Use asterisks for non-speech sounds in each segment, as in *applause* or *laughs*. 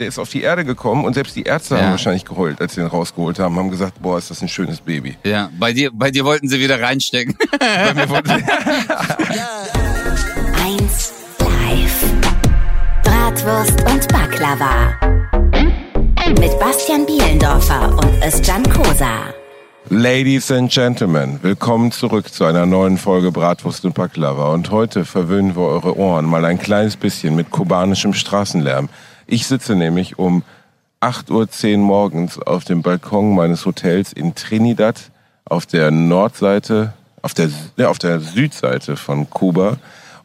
der ist auf die Erde gekommen und selbst die Ärzte Ja. haben wahrscheinlich geheult, als sie ihn rausgeholt haben, haben gesagt, boah, ist das ein schönes Baby. Ja, bei dir, bei dir wollten sie wieder reinstecken. *laughs* Bei mir wurde, 1 live. Bratwurst und Baklava. Mit Bastian Bielendorfer und Özcan Kosa. Ladies and Gentlemen, willkommen zurück zu einer neuen Folge Bratwurst und Baklava. Und heute verwöhnen wir eure Ohren mal ein kleines bisschen mit kubanischem Straßenlärm. Ich sitze nämlich um 8.10 Uhr morgens auf dem Balkon meines Hotels in Trinidad auf der Nordseite, auf der, ja, auf der Südseite von Kuba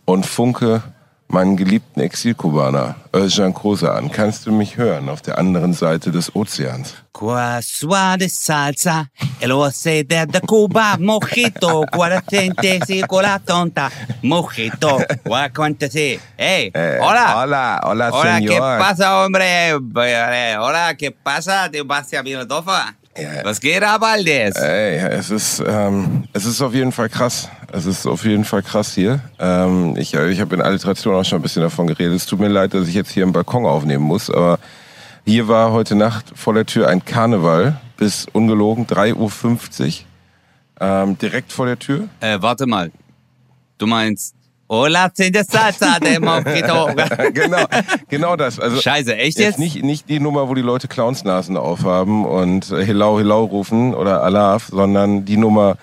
und funke meinen geliebten Exilkubaner Özcan Kosa an. Kannst du mich hören auf der anderen Seite des Ozeans? Qua suave salsa, el oce de de Cuba, mojito, cuarenta si con la tonta, mojito, cuarenta si. Hey, Eh, hola. Hola, hola, Hola, ¿qué señor. pasa, hombre? Eh, Hola, ¿qué pasa, de Bastian Bielendorfer? Ja. Was geht ab, Aldes? Ey, es ist, ähm, es ist auf jeden Fall krass. Es ist auf jeden Fall krass hier. Ähm, ich ich habe in Alliteration auch schon ein bisschen davon geredet. Es tut mir leid, dass ich jetzt hier im Balkon aufnehmen muss, aber hier war heute Nacht vor der Tür ein Karneval bis ungelogen 3.50 Uhr. Ähm, direkt vor der Tür. Äh, warte mal. Du meinst, hola, de salsa, de *laughs* mojito. genau, genau das. Also Scheiße, echt jetzt jetzt? nicht, nicht die Nummer, wo die Leute Clownsnasen aufhaben und äh, Hilau Hilau rufen oder Alaf, sondern die Nummer,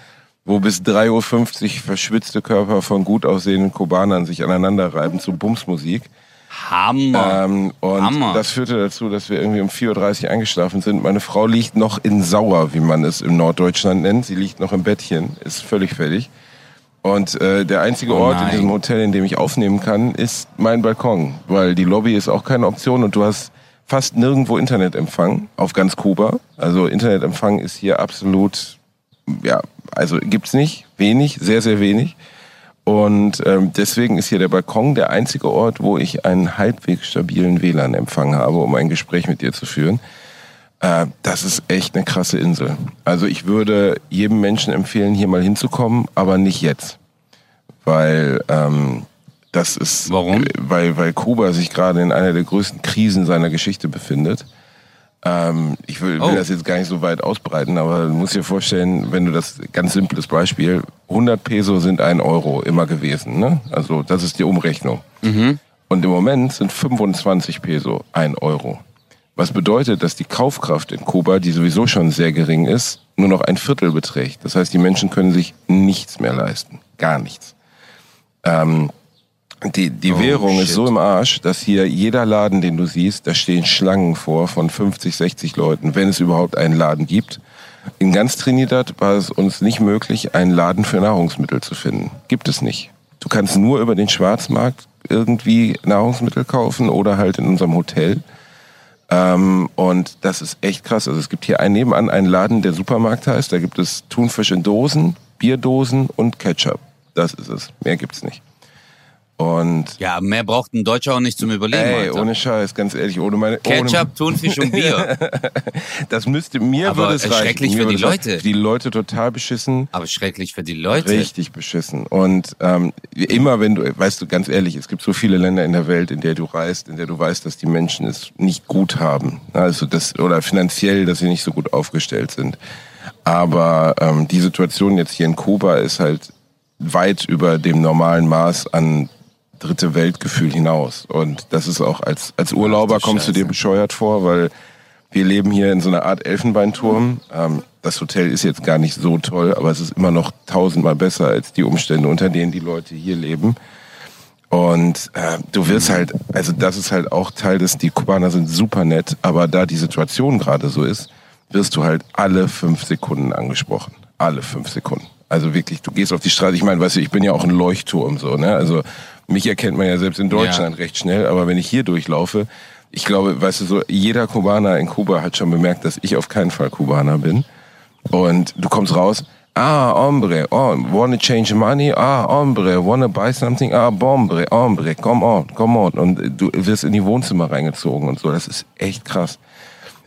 wo bis 3.50 Uhr verschwitzte Körper von gut aussehenden Kubanern sich aneinander reiben zu Bumsmusik. Hammer. Ähm, und Hammer. das führte dazu, dass wir irgendwie um 4.30 Uhr eingeschlafen sind. Meine Frau liegt noch in Sauer, wie man es im Norddeutschland nennt. Sie liegt noch im Bettchen, ist völlig fertig. Und äh, der einzige Oh Ort in nein. diesem Hotel, in dem ich aufnehmen kann, ist mein Balkon. Weil die Lobby ist auch keine Option und du hast fast nirgendwo Internetempfang auf ganz Kuba. Also Internetempfang ist hier absolut, ja, also gibt's nicht, wenig, sehr, sehr wenig. Und ähm, deswegen ist hier der Balkon der einzige Ort, wo ich einen halbwegs stabilen WLAN-Empfang habe, um ein Gespräch mit dir zu führen. Äh, das ist echt eine krasse Insel. Also ich würde jedem Menschen empfehlen, hier mal hinzukommen, aber nicht jetzt. Weil ähm, das ist, Warum? weil, weil Kuba sich gerade in einer der größten Krisen seiner Geschichte befindet. Ähm, ich will, will Oh. das jetzt gar nicht so weit ausbreiten, aber du musst dir vorstellen, wenn du das ganz simples Beispiel, 100 Peso sind ein Euro immer gewesen, ne? Also das ist die Umrechnung. Und im Moment sind 25 Peso ein Euro. Was bedeutet, dass die Kaufkraft in Kuba, die sowieso schon sehr gering ist, nur noch ein Viertel beträgt. Das heißt, die Menschen können sich nichts mehr leisten. Gar nichts. Ähm, die die Oh, Währung ist shit. so im Arsch, dass hier jeder Laden, den du siehst, da stehen Schlangen vor von 50, 60 Leuten, wenn es überhaupt einen Laden gibt. In ganz Trinidad war es uns nicht möglich, einen Laden für Nahrungsmittel zu finden. Gibt es nicht. Du kannst nur über den Schwarzmarkt irgendwie Nahrungsmittel kaufen oder halt in unserem Hotel. Ähm, und das ist echt krass. Also es gibt hier einen nebenan einen Laden, der Supermarkt heißt. Da gibt es Thunfisch in Dosen, Bierdosen und Ketchup. Das ist es. Mehr gibt's nicht. Und Ja, mehr braucht ein Deutscher auch nicht zum Überleben. ey, Alter. ohne Scheiß, ganz ehrlich, ohne meine ohne, Ketchup, Thunfisch und Bier. *laughs* das müsste mir Aber würde es reichen. schrecklich für die. Leute. Für die Leute total beschissen. Aber schrecklich für die Leute. Richtig beschissen. Und ähm, immer wenn du, weißt du, ganz ehrlich, es gibt so viele Länder in der Welt, in der du reist, in der du weißt, dass die Menschen es nicht gut haben. Also das, oder finanziell, dass sie nicht so gut aufgestellt sind. Aber ähm, die Situation jetzt hier in Kuba ist halt weit über dem normalen Maß an dritte Weltgefühl hinaus. Und das ist auch als, als Urlauber kommst du dir bescheuert vor, weil wir leben hier in so einer Art Elfenbeinturm. Ähm, das Hotel ist jetzt gar nicht so toll, aber es ist immer noch tausendmal besser als die Umstände, unter denen die Leute hier leben. Und äh, du wirst halt, also das ist halt auch Teil des, die Kubaner sind super nett, aber da die Situation gerade so ist, wirst du halt alle fünf Sekunden angesprochen. Alle fünf Sekunden. Also wirklich, du gehst auf die Straße, ich meine, weißt du, ich bin ja auch ein Leuchtturm so, ne? Also mich erkennt man ja selbst in Deutschland recht schnell, aber wenn ich hier durchlaufe, ich glaube, weißt du, so jeder Kubaner in Kuba hat schon bemerkt, dass ich auf keinen Fall Kubaner bin. Und du kommst raus, ah, hombre, oh, wanna change money? Ah, hombre, wanna buy something? Ah, bombre, hombre, come on, come on. Und du wirst in die Wohnzimmer reingezogen und so. Das ist echt krass.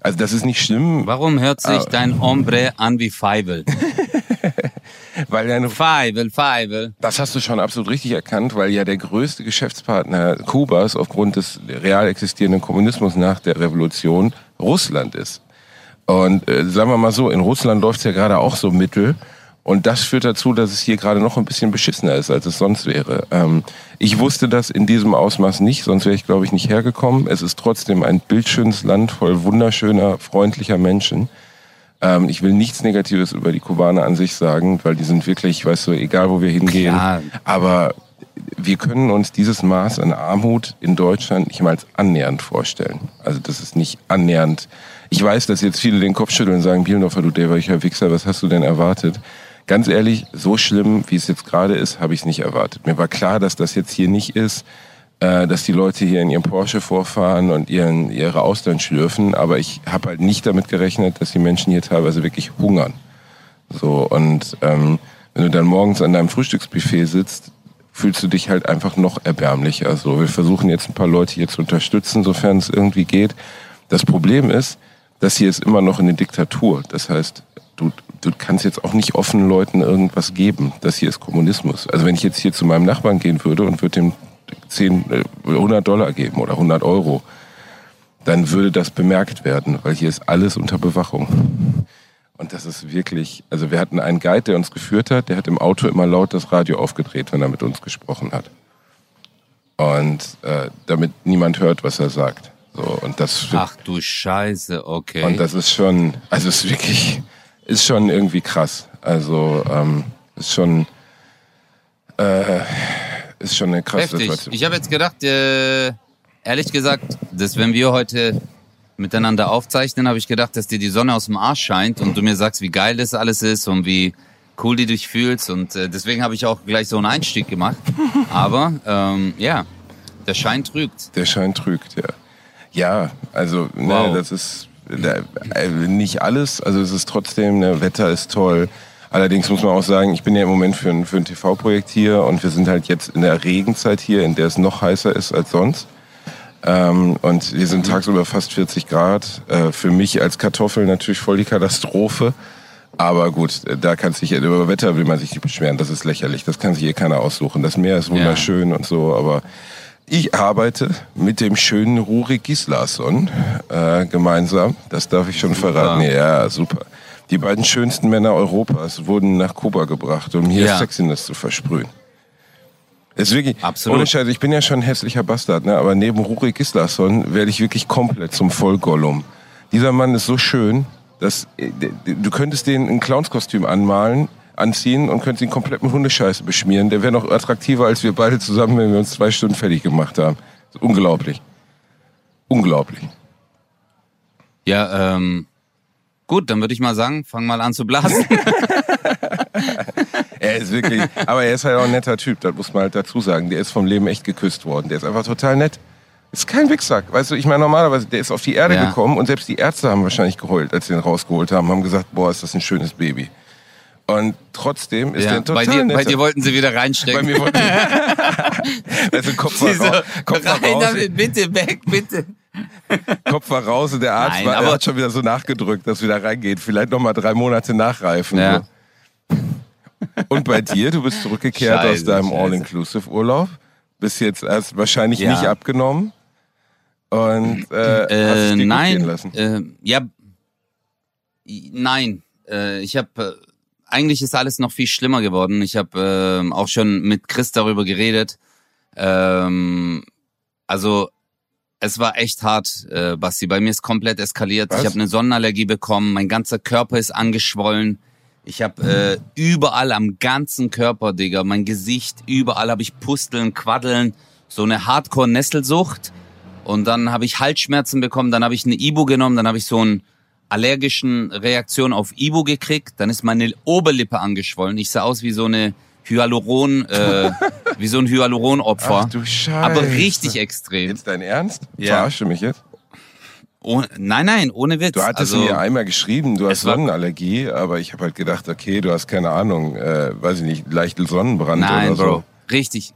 Also das ist nicht schlimm. Warum hört sich Ah. dein Hombre an wie Feivel? *laughs* weil ja eine Feivel, Feivel. Das hast du schon absolut richtig erkannt, weil ja der größte Geschäftspartner Kubas aufgrund des real existierenden Kommunismus nach der Revolution Russland ist. Und äh, sagen wir mal so, in Russland läuft's ja gerade auch so mittel. Und das führt dazu, dass es hier gerade noch ein bisschen beschissener ist, als es sonst wäre. Ähm, ich wusste das in diesem Ausmaß nicht, sonst wäre ich, glaube ich, nicht hergekommen. Es ist trotzdem ein bildschönes Land voll wunderschöner, freundlicher Menschen. Ähm, ich will nichts Negatives über die Kubaner an sich sagen, weil die sind wirklich, weißt du, egal wo wir hingehen. Klar. Aber wir können uns dieses Maß an Armut in Deutschland nicht mal annähernd vorstellen. Also das ist nicht annähernd. Ich weiß, dass jetzt viele den Kopf schütteln und sagen, Bielendorfer, du dämmerlicher Wichser, was hast du denn erwartet? Ganz ehrlich, so schlimm, wie es jetzt gerade ist, habe ich es nicht erwartet. Mir war klar, dass das jetzt hier nicht ist, äh, dass die Leute hier in ihrem Porsche vorfahren und ihren, ihre Austern schlürfen, aber ich habe halt nicht damit gerechnet, dass die Menschen hier teilweise wirklich hungern. So, und ähm, wenn du dann morgens an deinem Frühstücksbuffet sitzt, fühlst du dich halt einfach noch erbärmlicher. Also wir versuchen jetzt ein paar Leute hier zu unterstützen, sofern es irgendwie geht. Das Problem ist, das hier ist immer noch eine Diktatur. Das heißt, du, du kannst jetzt auch nicht offen Leuten irgendwas geben. Das hier ist Kommunismus. Also wenn ich jetzt hier zu meinem Nachbarn gehen würde und würde dem 10, äh, 100 Dollar geben oder 100 Euro, dann würde das bemerkt werden, weil hier ist alles unter Bewachung. Und das ist wirklich, also wir hatten einen Guide, der uns geführt hat, der hat im Auto immer laut das Radio aufgedreht, wenn er mit uns gesprochen hat. Und äh, damit niemand hört, was er sagt. So, und das Ach du Scheiße, okay. und das ist schon, also es ist wirklich, ist schon irgendwie krass. Also ähm, ist schon, äh, ist schon eine krasse Heftig. Situation. Ich habe jetzt gedacht, äh, ehrlich gesagt, dass wenn wir heute miteinander aufzeichnen, habe ich gedacht, dass dir die Sonne aus dem Arsch scheint und du mir sagst, wie geil das alles ist und wie cool du dich fühlst. Und äh, deswegen habe ich auch gleich so einen Einstieg gemacht. *laughs* Aber ähm, ja, der Schein trügt. Der Schein trügt, ja. Ja, also ne, Wow. das ist äh, nicht alles. Also es ist trotzdem, ne, Wetter ist toll. Allerdings muss man auch sagen, ich bin ja im Moment für ein, für ein TV-Projekt hier und wir sind halt jetzt in der Regenzeit hier, in der es noch heißer ist als sonst. Ähm, und wir sind tagsüber fast 40 Grad. Äh, für mich als Kartoffel natürlich voll die Katastrophe. Aber gut, da kann sich über Wetter will man sich nicht beschweren. Das ist lächerlich. Das kann sich hier keiner aussuchen. Das Meer ist wunderschön und so, aber ich arbeite mit dem schönen Rurik Gislason äh, gemeinsam. Das darf ich schon verraten. Ja, super. Die beiden schönsten Männer Europas wurden nach Kuba gebracht, um hier Ja. Sexiness zu versprühen. Ist wirklich, Absolut. ohne Scheiß, ich bin ja schon ein hässlicher Bastard, ne? aber neben Rurik Gislason werde ich wirklich komplett zum Vollgollum. Dieser Mann ist so schön, dass äh, du könntest den ein Clownskostüm anmalen, anziehen und könntest ihn komplett mit Hundescheiße beschmieren. Der wäre noch attraktiver als wir beide zusammen, wenn wir uns zwei Stunden fertig gemacht haben. Ist unglaublich. Unglaublich. Ja, ähm, gut, dann würde ich mal sagen, fang mal an zu blasen. *laughs* *laughs* Er ist wirklich, aber er ist halt auch ein netter Typ, das muss man halt dazu sagen. Der ist vom Leben echt geküsst worden. Der ist einfach total nett. Ist kein Wichsack. Weißt du, ich meine, normalerweise, der ist auf die Erde Ja. gekommen und selbst die Ärzte haben wahrscheinlich geheult, als sie ihn rausgeholt haben, haben gesagt, boah, ist das ein schönes Baby. Und trotzdem ist ja, der total bei, dir, netter. bei dir wollten sie wieder Bei reinstecken. mir wollte also *laughs* Kopf Sie so, raus, Kopf rein raus, damit, bitte weg, bitte. *laughs* Kopf war raus und der Arzt Nein, war, aber- er hat schon wieder so nachgedrückt, dass wieder reingeht. Vielleicht noch mal drei Monate nachreifen. Ja. So. Und bei dir, du bist zurückgekehrt aus Scheiße, deinem scheiße. All-Inclusive-Urlaub, bist jetzt erst wahrscheinlich Ja. nicht abgenommen und äh, Äh, nein, äh, ja, nein. Äh, ich habe äh, eigentlich ist alles noch viel schlimmer geworden. Ich habe äh, auch schon mit Chris darüber geredet. Ähm, also es war echt hart, äh, Basti. Bei mir ist komplett eskaliert. Was? Ich habe eine Sonnenallergie bekommen. Mein ganzer Körper ist angeschwollen. Ich habe äh, überall am ganzen Körper, Digga, mein Gesicht, überall habe ich Pusteln, Quaddeln, so eine Hardcore-Nesselsucht. Und dann habe ich Halsschmerzen bekommen, dann habe ich eine Ibu genommen, dann habe ich so einen allergischen Reaktion auf Ibu gekriegt, dann ist meine Oberlippe angeschwollen. Ich sah aus wie so eine Hyaluron, äh, *laughs* wie so ein Hyaluronopfer. Ach du Scheiße. Aber richtig extrem. Jetzt dein Ernst? Ja. Verarsche mich jetzt? Oh, nein, nein, ohne Witz. Du hattest also, mir einmal geschrieben, du hast Sonnenallergie, aber ich habe halt gedacht, okay, du hast keine Ahnung, äh, weiß ich nicht, leichten Sonnenbrand Nein, oder so. Bro. Richtig,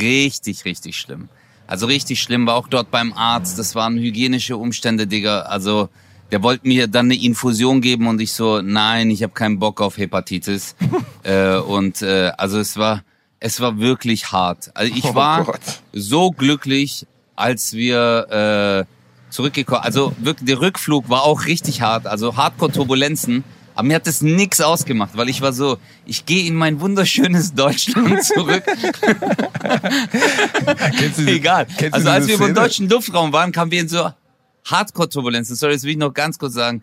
richtig, richtig schlimm. Also richtig schlimm war auch dort beim Arzt. Das waren hygienische Umstände, Digga. Also der wollte mir dann eine Infusion geben und ich so, nein, ich habe keinen Bock auf Hepatitis. *laughs* äh, und äh, also es war, es war wirklich hart. Also ich Oh war Gott. so glücklich, als wir äh, zurückgekommen. Also wirklich, der Rückflug war auch richtig hart. Also Hardcore-Turbulenzen. Aber mir hat das nix ausgemacht, weil ich war so, ich gehe in mein wunderschönes Deutschland *laughs* zurück. Kennst du Egal. kennst Also als wir im Szene? deutschen Luftraum waren, kamen wir in so Hardcore-Turbulenzen. Sorry, das will ich noch ganz kurz sagen.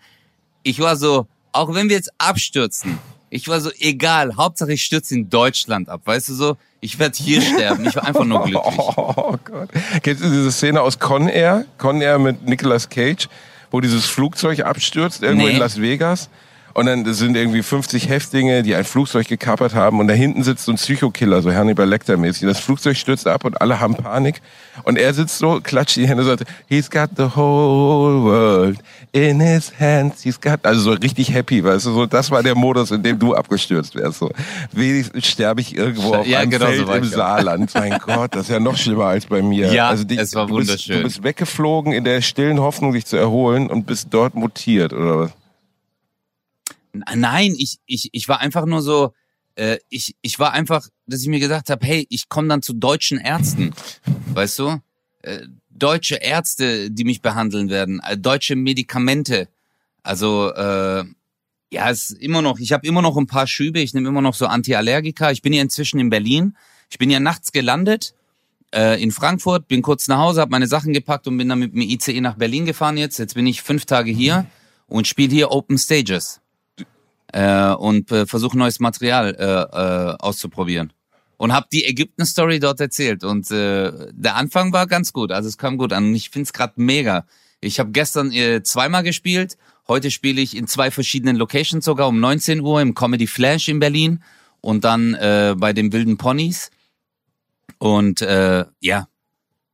Ich war so, auch wenn wir jetzt abstürzen, ich war so, egal, Hauptsache ich stürze in Deutschland ab, weißt du so? Ich werde hier *laughs* sterben. Ich war einfach nur glücklich. Oh Gott. Kennst du diese Szene aus Con Air? Con Air mit Nicolas Cage, wo dieses Flugzeug abstürzt, irgendwo Nee. in Las Vegas. Und dann sind irgendwie 50 Häftlinge, die ein Flugzeug gekapert haben. Und da hinten sitzt so ein Psychokiller, so Hannibal Lecter-mäßig. Das Flugzeug stürzt ab und alle haben Panik. Und er sitzt so, klatscht die Hände und sagt, he's got the whole world in his hands. He's got, also so richtig happy, weißt du, so, das war der Modus, in dem du abgestürzt wärst. So, wenigstens sterbe ich irgendwo auf Ja, einem genau so Feld war im. Saarland. *laughs* Mein Gott, das ist ja noch schlimmer als bei mir. Ja, also es war du bist, wunderschön. Du bist weggeflogen in der stillen Hoffnung, dich zu erholen und bist dort mutiert, oder was? Nein, ich, ich, ich war einfach nur so, äh, ich, ich war einfach, dass ich mir gesagt habe, hey, ich komme dann zu deutschen Ärzten, weißt du? Äh, deutsche Ärzte, die mich behandeln werden, äh, deutsche Medikamente. Also äh, ja, es ist immer noch, ich habe immer noch ein paar Schübe, ich nehme immer noch so Antiallergika. Ich bin ja inzwischen in Berlin. Ich bin ja nachts gelandet äh, in Frankfurt, bin kurz nach Hause, habe meine Sachen gepackt und bin dann mit dem ICE nach Berlin gefahren jetzt. Jetzt bin ich fünf Tage hier und spiele hier Open Stages äh, und äh, versuche neues Material äh, äh, auszuprobieren. Und habe die Ägypten-Story dort erzählt. Und äh, der Anfang war ganz gut, also es kam gut an. Und ich find's grad mega. Ich habe gestern äh, zweimal gespielt. Heute spiele ich in zwei verschiedenen Locations sogar um 19 Uhr im Comedy Flash in Berlin und dann äh, bei den Wilden Ponys. Und äh, ja,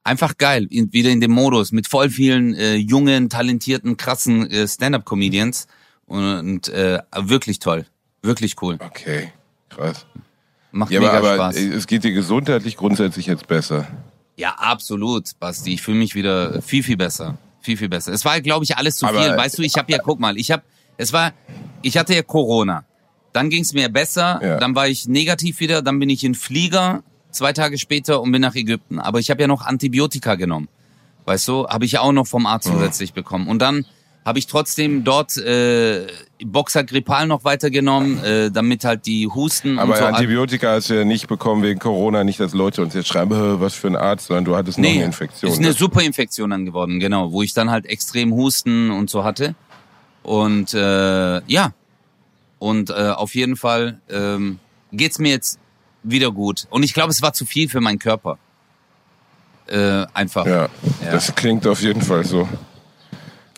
einfach geil, in, wieder in dem Modus mit voll vielen äh, jungen, talentierten, krassen äh, Stand-up-Comedians und äh, wirklich toll, wirklich cool, Okay, krass. Macht Ja, mega aber, aber Spaß. äh, es geht dir gesundheitlich grundsätzlich jetzt besser. Ja, absolut, Basti. Ich fühle mich wieder viel, viel besser. Viel, viel besser. Es war, glaube ich, alles zu Aber- viel. Weißt du, ich habe ja, guck mal, ich habe, es war, ich hatte ja Corona. Dann ging es mir besser, Ja. dann war ich negativ wieder, dann bin ich in Flieger zwei Tage später und bin nach Ägypten. Aber ich habe ja noch Antibiotika genommen. Weißt du, habe ich ja auch noch vom Arzt zusätzlich bekommen. Und dann habe ich trotzdem dort äh, Boxer Grippal noch weitergenommen, äh, damit halt die Husten Aber und so. Antibiotika hast du ja nicht bekommen wegen Corona, nicht, dass Leute uns jetzt schreiben, "Hä, was für ein Arzt, sondern du hattest noch eine Infektion. Ist eine Das- Superinfektion dann geworden, genau, wo ich dann halt extrem Husten und so hatte. Und äh, ja, und äh, auf jeden Fall ähm, geht's mir jetzt wieder gut. Und ich glaube, es war zu viel für meinen Körper. Äh, einfach. Ja, Ja. das klingt auf jeden Fall so.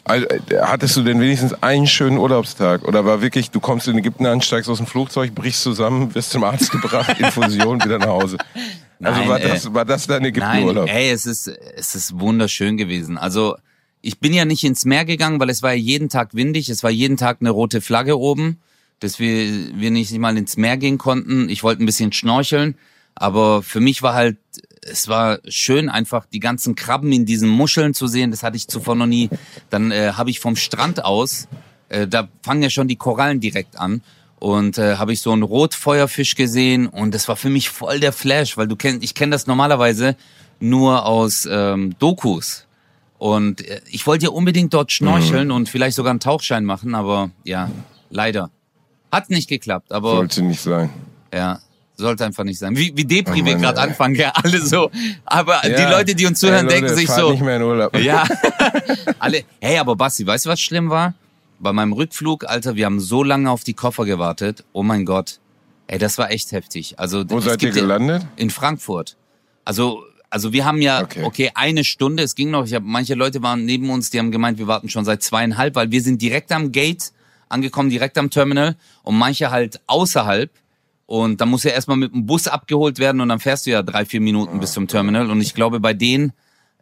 Also, äh, hattest du denn wenigstens einen schönen Urlaubstag? Oder war wirklich, du kommst in Ägypten an, steigst aus dem Flugzeug, brichst zusammen, wirst zum Arzt gebracht, *laughs* Infusion, wieder nach Hause? Also Nein, war, äh, das, war das dein Nein, Ägyptenurlaub? ey, es ist, es ist wunderschön gewesen. Also ich bin ja nicht ins Meer gegangen, weil es war ja jeden Tag windig, es war jeden Tag eine rote Flagge oben, dass wir, wir nicht mal ins Meer gehen konnten. Ich wollte ein bisschen schnorcheln, aber für mich war halt, es war schön einfach die ganzen Krabben in diesen Muscheln zu sehen, das hatte ich zuvor noch nie. Dann äh, habe ich vom Strand aus, äh, da fangen ja schon die Korallen direkt an und äh, habe ich so einen Rotfeuerfisch gesehen und das war für mich voll der Flash, weil du kennst, ich kenne das normalerweise nur aus ähm, Dokus und äh, ich wollte ja unbedingt dort schnorcheln und vielleicht sogar einen Tauchschein machen, aber ja, leider hat nicht geklappt, aber Sollte nicht sein. ja. Sollte einfach nicht sein. Wie, wie Depri Oh wir gerade anfangen, ja, alle so. Aber die Ja. Leute, die uns zuhören, Ey, Leute, denken sich so. nicht mehr in Urlaub. Ja. *laughs* *laughs* Alle. Hey, aber Basti, weißt du, was schlimm war? Bei meinem Rückflug, Alter, wir haben so lange auf die Koffer gewartet. Oh mein Gott. Ey, das war echt heftig. Also, Wo seid ihr gelandet? In Frankfurt. Also, also wir haben ja, Okay. okay, eine Stunde, es ging noch, ich hab, manche Leute waren neben uns, die haben gemeint, wir warten schon seit zweieinhalb, weil wir sind direkt am Gate angekommen, direkt am Terminal und manche halt außerhalb. Und dann muss ja erstmal mit dem Bus abgeholt werden und dann fährst du ja drei, vier Minuten bis zum Terminal. Und ich glaube, bei denen,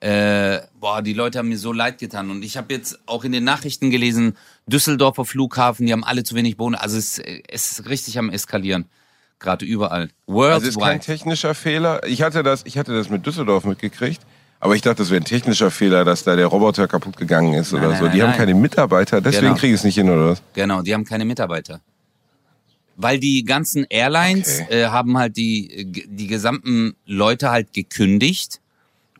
äh, boah, die Leute haben mir so leid getan. Und ich habe jetzt auch in den Nachrichten gelesen, Düsseldorfer Flughafen, die haben alle zu wenig Bohnen. Also es, es ist richtig am Eskalieren. Gerade überall. Also ist kein Worldwide. technischer Fehler. Ich hatte das, ich hatte das mit Düsseldorf mitgekriegt. Aber ich dachte, das wäre ein technischer Fehler, dass da der Roboter kaputt gegangen ist Nein, oder nein, so. nein, die haben nein. keine Mitarbeiter, deswegen Genau. kriege ich es nicht hin, oder was? Genau, die haben keine Mitarbeiter. Weil die ganzen Airlines Okay. äh, haben halt die, die gesamten Leute halt gekündigt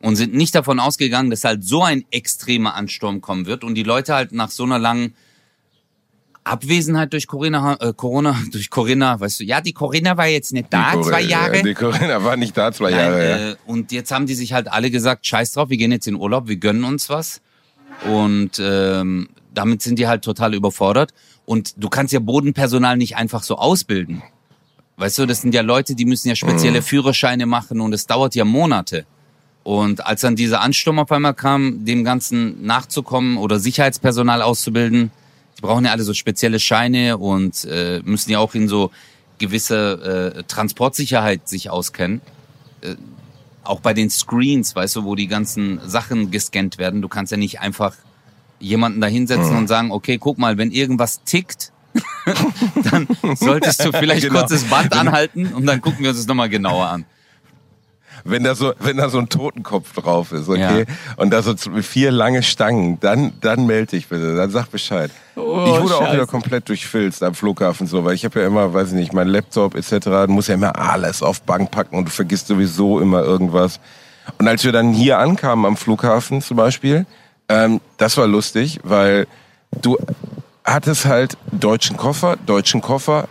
und sind nicht davon ausgegangen, dass halt so ein extremer Ansturm kommen wird und die Leute halt nach so einer langen Abwesenheit durch Corinna, äh, Corona, *laughs* durch Corinna, weißt du, ja, die Corinna war jetzt nicht da, Die zwei Jahre. Die Corinna war nicht da zwei Nein, Jahre. ja. äh, und jetzt haben die sich halt alle gesagt, scheiß drauf, wir gehen jetzt in Urlaub, wir gönnen uns was. Und ähm, damit sind die halt total überfordert. Und du kannst ja Bodenpersonal nicht einfach so ausbilden. Weißt du, das sind ja Leute, die müssen ja spezielle Führerscheine machen und es dauert ja Monate. Und als dann dieser Ansturm auf einmal kam, dem Ganzen nachzukommen oder Sicherheitspersonal auszubilden, die brauchen ja alle so spezielle Scheine und äh, müssen ja auch in so gewisse äh, Transportsicherheit sich auskennen. Äh, auch bei den Screens, weißt du, wo die ganzen Sachen gescannt werden. Du kannst ja nicht einfach jemanden da hinsetzen und sagen, okay, guck mal, wenn irgendwas tickt, *laughs* dann solltest du vielleicht Genau. kurz das Band anhalten und dann gucken wir uns das nochmal genauer an. Wenn da so, wenn da so ein Totenkopf drauf ist, okay, Ja. und da so vier lange Stangen, dann, dann melde dich bitte, dann sag Bescheid. Oh, ich wurde auch Scheiße. wieder komplett durchfilzt am Flughafen so, weil ich habe ja immer, weiß ich nicht, mein Laptop etc. Du musst ja immer alles auf Bank packen und du vergisst sowieso immer irgendwas. Und als wir dann hier ankamen am Flughafen zum Beispiel, ähm, das war lustig, weil du hattest halt deutschen Koffer, deutschen Koffer,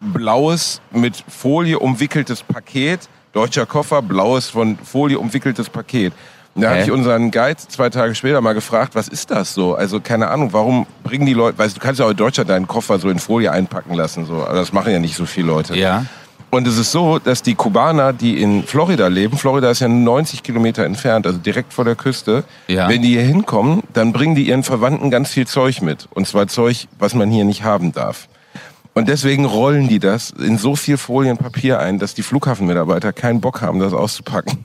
blaues mit Folie umwickeltes Paket, deutscher Koffer, blaues von Folie umwickeltes Paket. Und da Hä? habe ich unseren Guide zwei Tage später mal gefragt, was ist das so? Also keine Ahnung, warum bringen die Leute, weißt du, du kannst ja auch in Deutschland deinen Koffer so in Folie einpacken lassen, so, aber das machen ja nicht so viele Leute. Ja. Und es ist so, dass die Kubaner, die in Florida leben, Florida ist ja 90 Kilometer entfernt, also direkt vor der Küste, Ja. wenn die hier hinkommen, dann bringen die ihren Verwandten ganz viel Zeug mit. Und zwar Zeug, was man hier nicht haben darf. Und deswegen rollen die das in so viel Folienpapier ein, dass die Flughafenmitarbeiter keinen Bock haben, das auszupacken.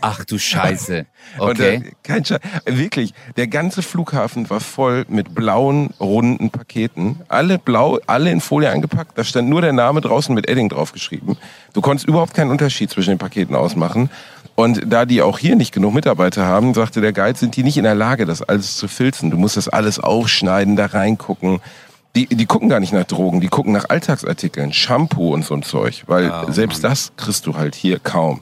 Ach du Scheiße. *laughs* Und Okay. äh, kein Sche wirklich, der ganze Flughafen war voll mit blauen, runden Paketen. Alle blau, alle in Folie eingepackt. Da stand nur der Name draußen mit Edding draufgeschrieben. Du konntest überhaupt keinen Unterschied zwischen den Paketen ausmachen. Und da die auch hier nicht genug Mitarbeiter haben, sagte der Guide, sind die nicht in der Lage, das alles zu filzen. Du musst das alles aufschneiden, da reingucken. Die, die gucken gar nicht nach Drogen, die gucken nach Alltagsartikeln, Shampoo und so ein Zeug. Weil Oh, selbst das kriegst du halt hier kaum.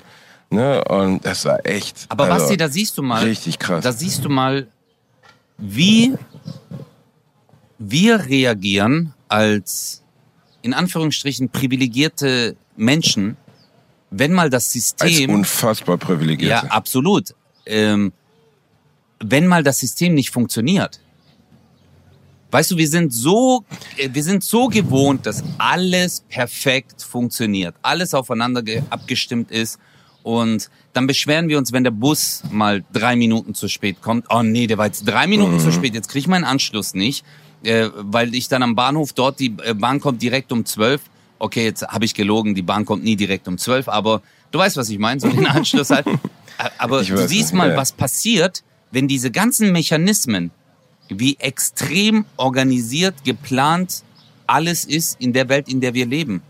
Ne? Und das war echt. Aber also, Basti, da siehst du mal, Richtig krass. da siehst du mal, wie wir reagieren als in Anführungsstrichen privilegierte Menschen, wenn mal das als System unfassbar privilegiert. Ja, absolut. Ähm, wenn mal das System nicht funktioniert. Weißt du, wir sind so, äh, wir sind so gewohnt, dass alles perfekt funktioniert, alles aufeinander ge- abgestimmt ist. Und dann beschweren wir uns, wenn der Bus mal drei Minuten zu spät kommt. Oh nee, der war jetzt drei Minuten zu spät, jetzt krieg ich meinen Anschluss nicht, äh, weil ich dann am Bahnhof dort, die äh, Bahn kommt direkt um zwölf. Okay, jetzt habe ich gelogen, die Bahn kommt nie direkt um zwölf, aber du weißt, was ich meine, so den Anschluss halt. *laughs* Aber du siehst mal, ja. was passiert, wenn diese ganzen Mechanismen, wie extrem organisiert, geplant alles ist in der Welt, in der wir leben.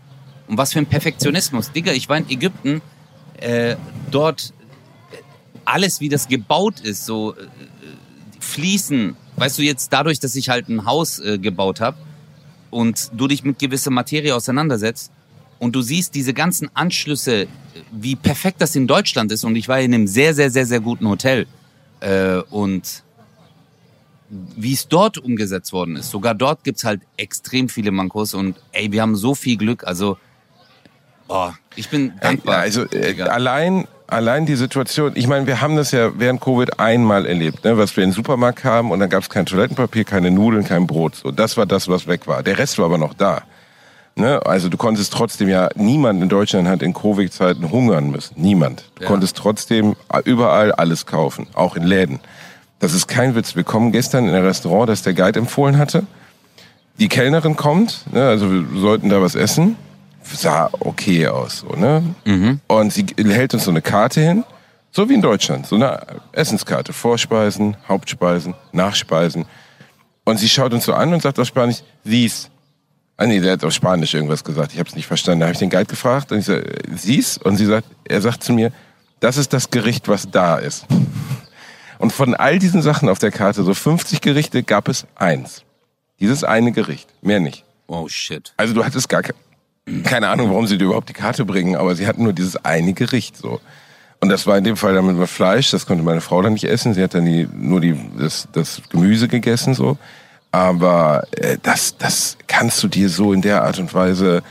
Und was für ein Perfektionismus. Digga, ich war in Ägypten, äh, dort äh, alles, wie das gebaut ist, so äh, äh, Fliesen, weißt du jetzt dadurch, dass ich halt ein Haus äh, gebaut habe und du dich mit gewisser Materie auseinandersetzt und du siehst diese ganzen Anschlüsse, äh, wie perfekt das in Deutschland ist und ich war in einem sehr, sehr, sehr, sehr guten Hotel äh, und wie es dort umgesetzt worden ist. Sogar dort gibt's halt extrem viele Mankos und ey, wir haben so viel Glück. Also, boah, ich bin Ey, dankbar. also äh, allein, allein die Situation, ich meine, wir haben das ja während Covid einmal erlebt, ne, was wir in den Supermarkt kamen und dann gab es kein Toilettenpapier, keine Nudeln, kein Brot. So, das war das, was weg war. Der Rest war aber noch da. Ne? Also du konntest trotzdem ja, niemand in Deutschland hat in Covid-Zeiten hungern müssen. Niemand. Du Ja. konntest trotzdem überall alles kaufen, auch in Läden. Das ist kein Witz. Wir kommen gestern in ein Restaurant, das der Guide empfohlen hatte. Die Kellnerin kommt, ne, also wir sollten da was essen. Sah okay aus, so, ne? Und sie hält uns so eine Karte hin, so wie in Deutschland, so eine Essenskarte. Vorspeisen, Hauptspeisen, Nachspeisen. Und sie schaut uns so an und sagt auf Spanisch, sies. Ah nee, der hat auf Spanisch irgendwas gesagt. Ich habe es nicht verstanden. Da habe ich den Guide gefragt und ich sage, sies? Und sie sagt, er sagt zu mir, das ist das Gericht, was da ist. Und von all diesen Sachen auf der Karte, so 50 Gerichte, gab es eins. Dieses eine Gericht, mehr nicht. Oh shit. Also du hattest gar ke keine Ahnung, warum sie dir überhaupt die Karte bringen, aber sie hatten nur dieses eine Gericht so. Und das war in dem Fall dann mit Fleisch, das konnte meine Frau dann nicht essen. Sie hat dann die, nur die, das, das Gemüse gegessen so. Aber äh, das, das kannst du dir so in der Art und Weise.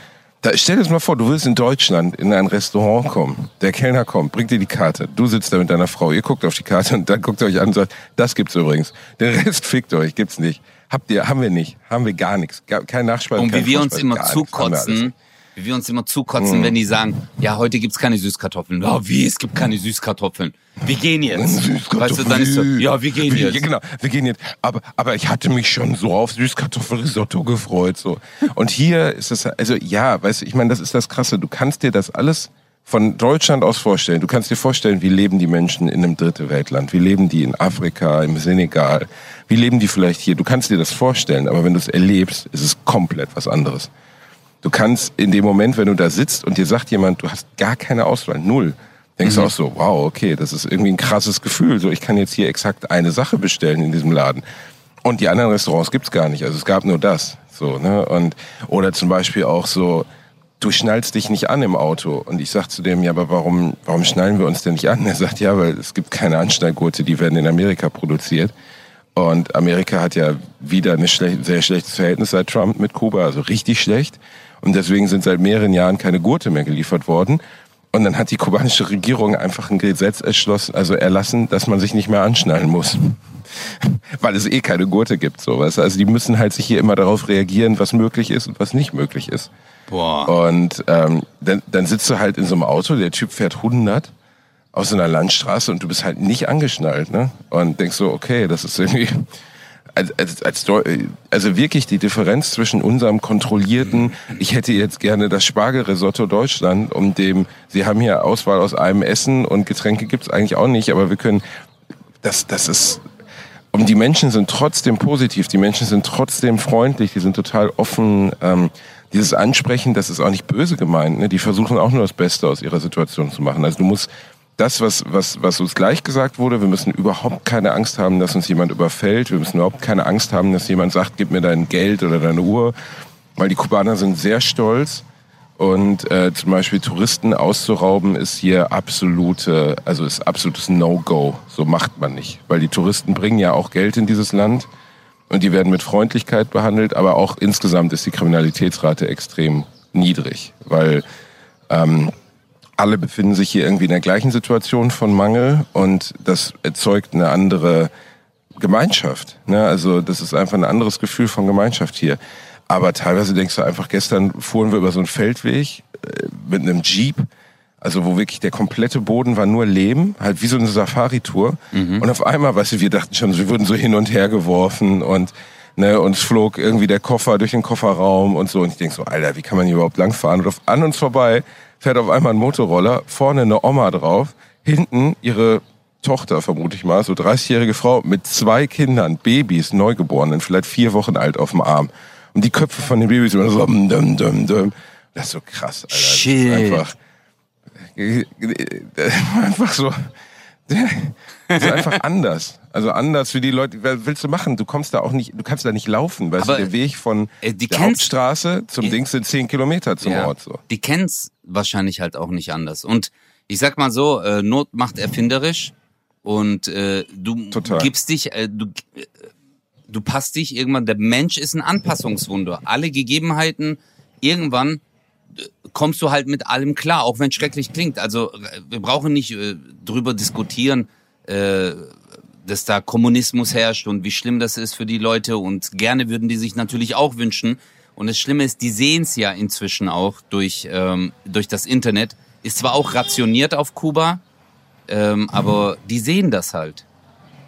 Da, stell dir das mal vor, du willst in Deutschland in ein Restaurant kommen. Der Kellner kommt, bringt dir die Karte. Du sitzt da mit deiner Frau, ihr guckt auf die Karte und dann guckt ihr euch an und sagt, das gibt's übrigens. Den Rest *laughs* fickt euch, gibt's nicht. Habt ihr, haben wir nicht. Haben wir gar nichts. Kein Nachspeise. Und wie wir uns immer zukotzen, wie wir uns immer zukotzen, wenn die sagen, ja, heute gibt's keine Süßkartoffeln. Ja, wie, es gibt keine Süßkartoffeln. Wir gehen jetzt. Weißt du, dann ist so, ja, wir gehen Wir- jetzt. Genau, wir gehen jetzt. Aber, aber ich hatte mich schon so auf Süßkartoffelrisotto gefreut. So. Und hier ist es, also ja, weißt du, ich meine, das ist das Krasse. Du kannst dir das alles von Deutschland aus vorstellen. Du kannst dir vorstellen, wie leben die Menschen in einem dritte Weltland? Wie leben die in Afrika, im Senegal? Wie leben die vielleicht hier? Du kannst dir das vorstellen, aber wenn du es erlebst, ist es komplett was anderes. Du kannst in dem Moment, wenn du da sitzt und dir sagt jemand, du hast gar keine Auswahl, null, denkst du auch so, wow, okay, das ist irgendwie ein krasses Gefühl. So, ich kann jetzt hier exakt eine Sache bestellen in diesem Laden. Und die anderen Restaurants gibt's gar nicht. Also es gab nur das. So, ne? Und, oder zum Beispiel auch so, du schnallst dich nicht an im Auto. Und ich sag zu dem, ja, aber warum, warum schnallen wir uns denn nicht an? Er sagt, ja, weil es gibt keine Anschnallgurte, die werden in Amerika produziert. Und Amerika hat ja wieder ein schle sehr schlechtes Verhältnis seit Trump mit Kuba, also richtig schlecht. Und deswegen sind seit mehreren Jahren keine Gurte mehr geliefert worden. Und dann hat die kubanische Regierung einfach ein Gesetz erschlossen, also erlassen, dass man sich nicht mehr anschnallen muss. *laughs* Weil es eh keine Gurte gibt, so weißt du? Also die müssen halt sich hier immer darauf reagieren, was möglich ist und was nicht möglich ist. Boah. Und ähm, dann, dann sitzt du halt in so einem Auto, der Typ fährt 100 aus so einer Landstraße und du bist halt nicht angeschnallt, ne? Und denkst so, okay, das ist irgendwie als, als, als also wirklich die Differenz zwischen unserem kontrollierten, ich hätte jetzt gerne das Spargelrisotto Deutschland, um dem, sie haben hier Auswahl aus einem Essen und Getränke gibt's eigentlich auch nicht, aber wir können, das, das ist, und die Menschen sind trotzdem positiv, die Menschen sind trotzdem freundlich, die sind total offen. Ähm, dieses Ansprechen, das ist auch nicht böse gemeint. Ne? Die versuchen auch nur das Beste aus ihrer Situation zu machen. Also du musst das, was, was, was uns gleich gesagt wurde, wir müssen überhaupt keine Angst haben, dass uns jemand überfällt. Wir müssen überhaupt keine Angst haben, dass jemand sagt, gib mir dein Geld oder deine Uhr. Weil die Kubaner sind sehr stolz. Und äh, zum Beispiel Touristen auszurauben ist hier absolute, also ist absolutes No-Go. So macht man nicht. Weil die Touristen bringen ja auch Geld in dieses Land und die werden mit Freundlichkeit behandelt, aber auch insgesamt ist die Kriminalitätsrate extrem niedrig, weil ähm, alle befinden sich hier irgendwie in der gleichen Situation von Mangel und das erzeugt eine andere Gemeinschaft. Ne? Also das ist einfach ein anderes Gefühl von Gemeinschaft hier. Aber teilweise denkst du einfach, gestern fuhren wir über so einen Feldweg äh, mit einem Jeep, also wo wirklich der komplette Boden war nur Lehm, halt wie so eine Safari-Tour. Und auf einmal, weißt du, wir dachten schon, wir wurden so hin und her geworfen und ne, uns flog irgendwie der Koffer durch den Kofferraum und so. Und ich denk so, Alter, wie kann man hier überhaupt langfahren? Und auf, an uns vorbei fährt auf einmal ein Motorroller, vorne eine Oma drauf, hinten ihre Tochter, vermute ich mal, so 30-jährige Frau mit zwei Kindern, Babys, Neugeborenen, vielleicht vier Wochen alt auf dem Arm. Und die Köpfe von den Babys immer so, dum, dum, dum, dum. Das ist so krass, Alter. Shit. *laughs* Das ist einfach, einfach so, *laughs* das ist einfach anders. Also anders für die Leute, was willst du machen? Du kommst da auch nicht, du kannst da nicht laufen, du, der Weg von äh, die der Hauptstraße zum Ja. Dings sind zehn Kilometer zum Ja. Ort, so. Die kennen's wahrscheinlich halt auch nicht anders. Und ich sag mal so, äh, Not macht erfinderisch und äh, du Total. gibst dich, äh, du, äh, du passt dich irgendwann, der Mensch ist ein Anpassungswunder. Alle Gegebenheiten, irgendwann äh, kommst du halt mit allem klar, auch wenn es schrecklich klingt. Also äh, wir brauchen nicht äh, drüber diskutieren, äh, dass da Kommunismus herrscht und wie schlimm das ist für die Leute und gerne würden die sich natürlich auch wünschen. Und das Schlimme ist, die sehen es ja inzwischen auch durch, ähm, durch das Internet. Ist zwar auch rationiert auf Kuba, ähm, aber die sehen das halt.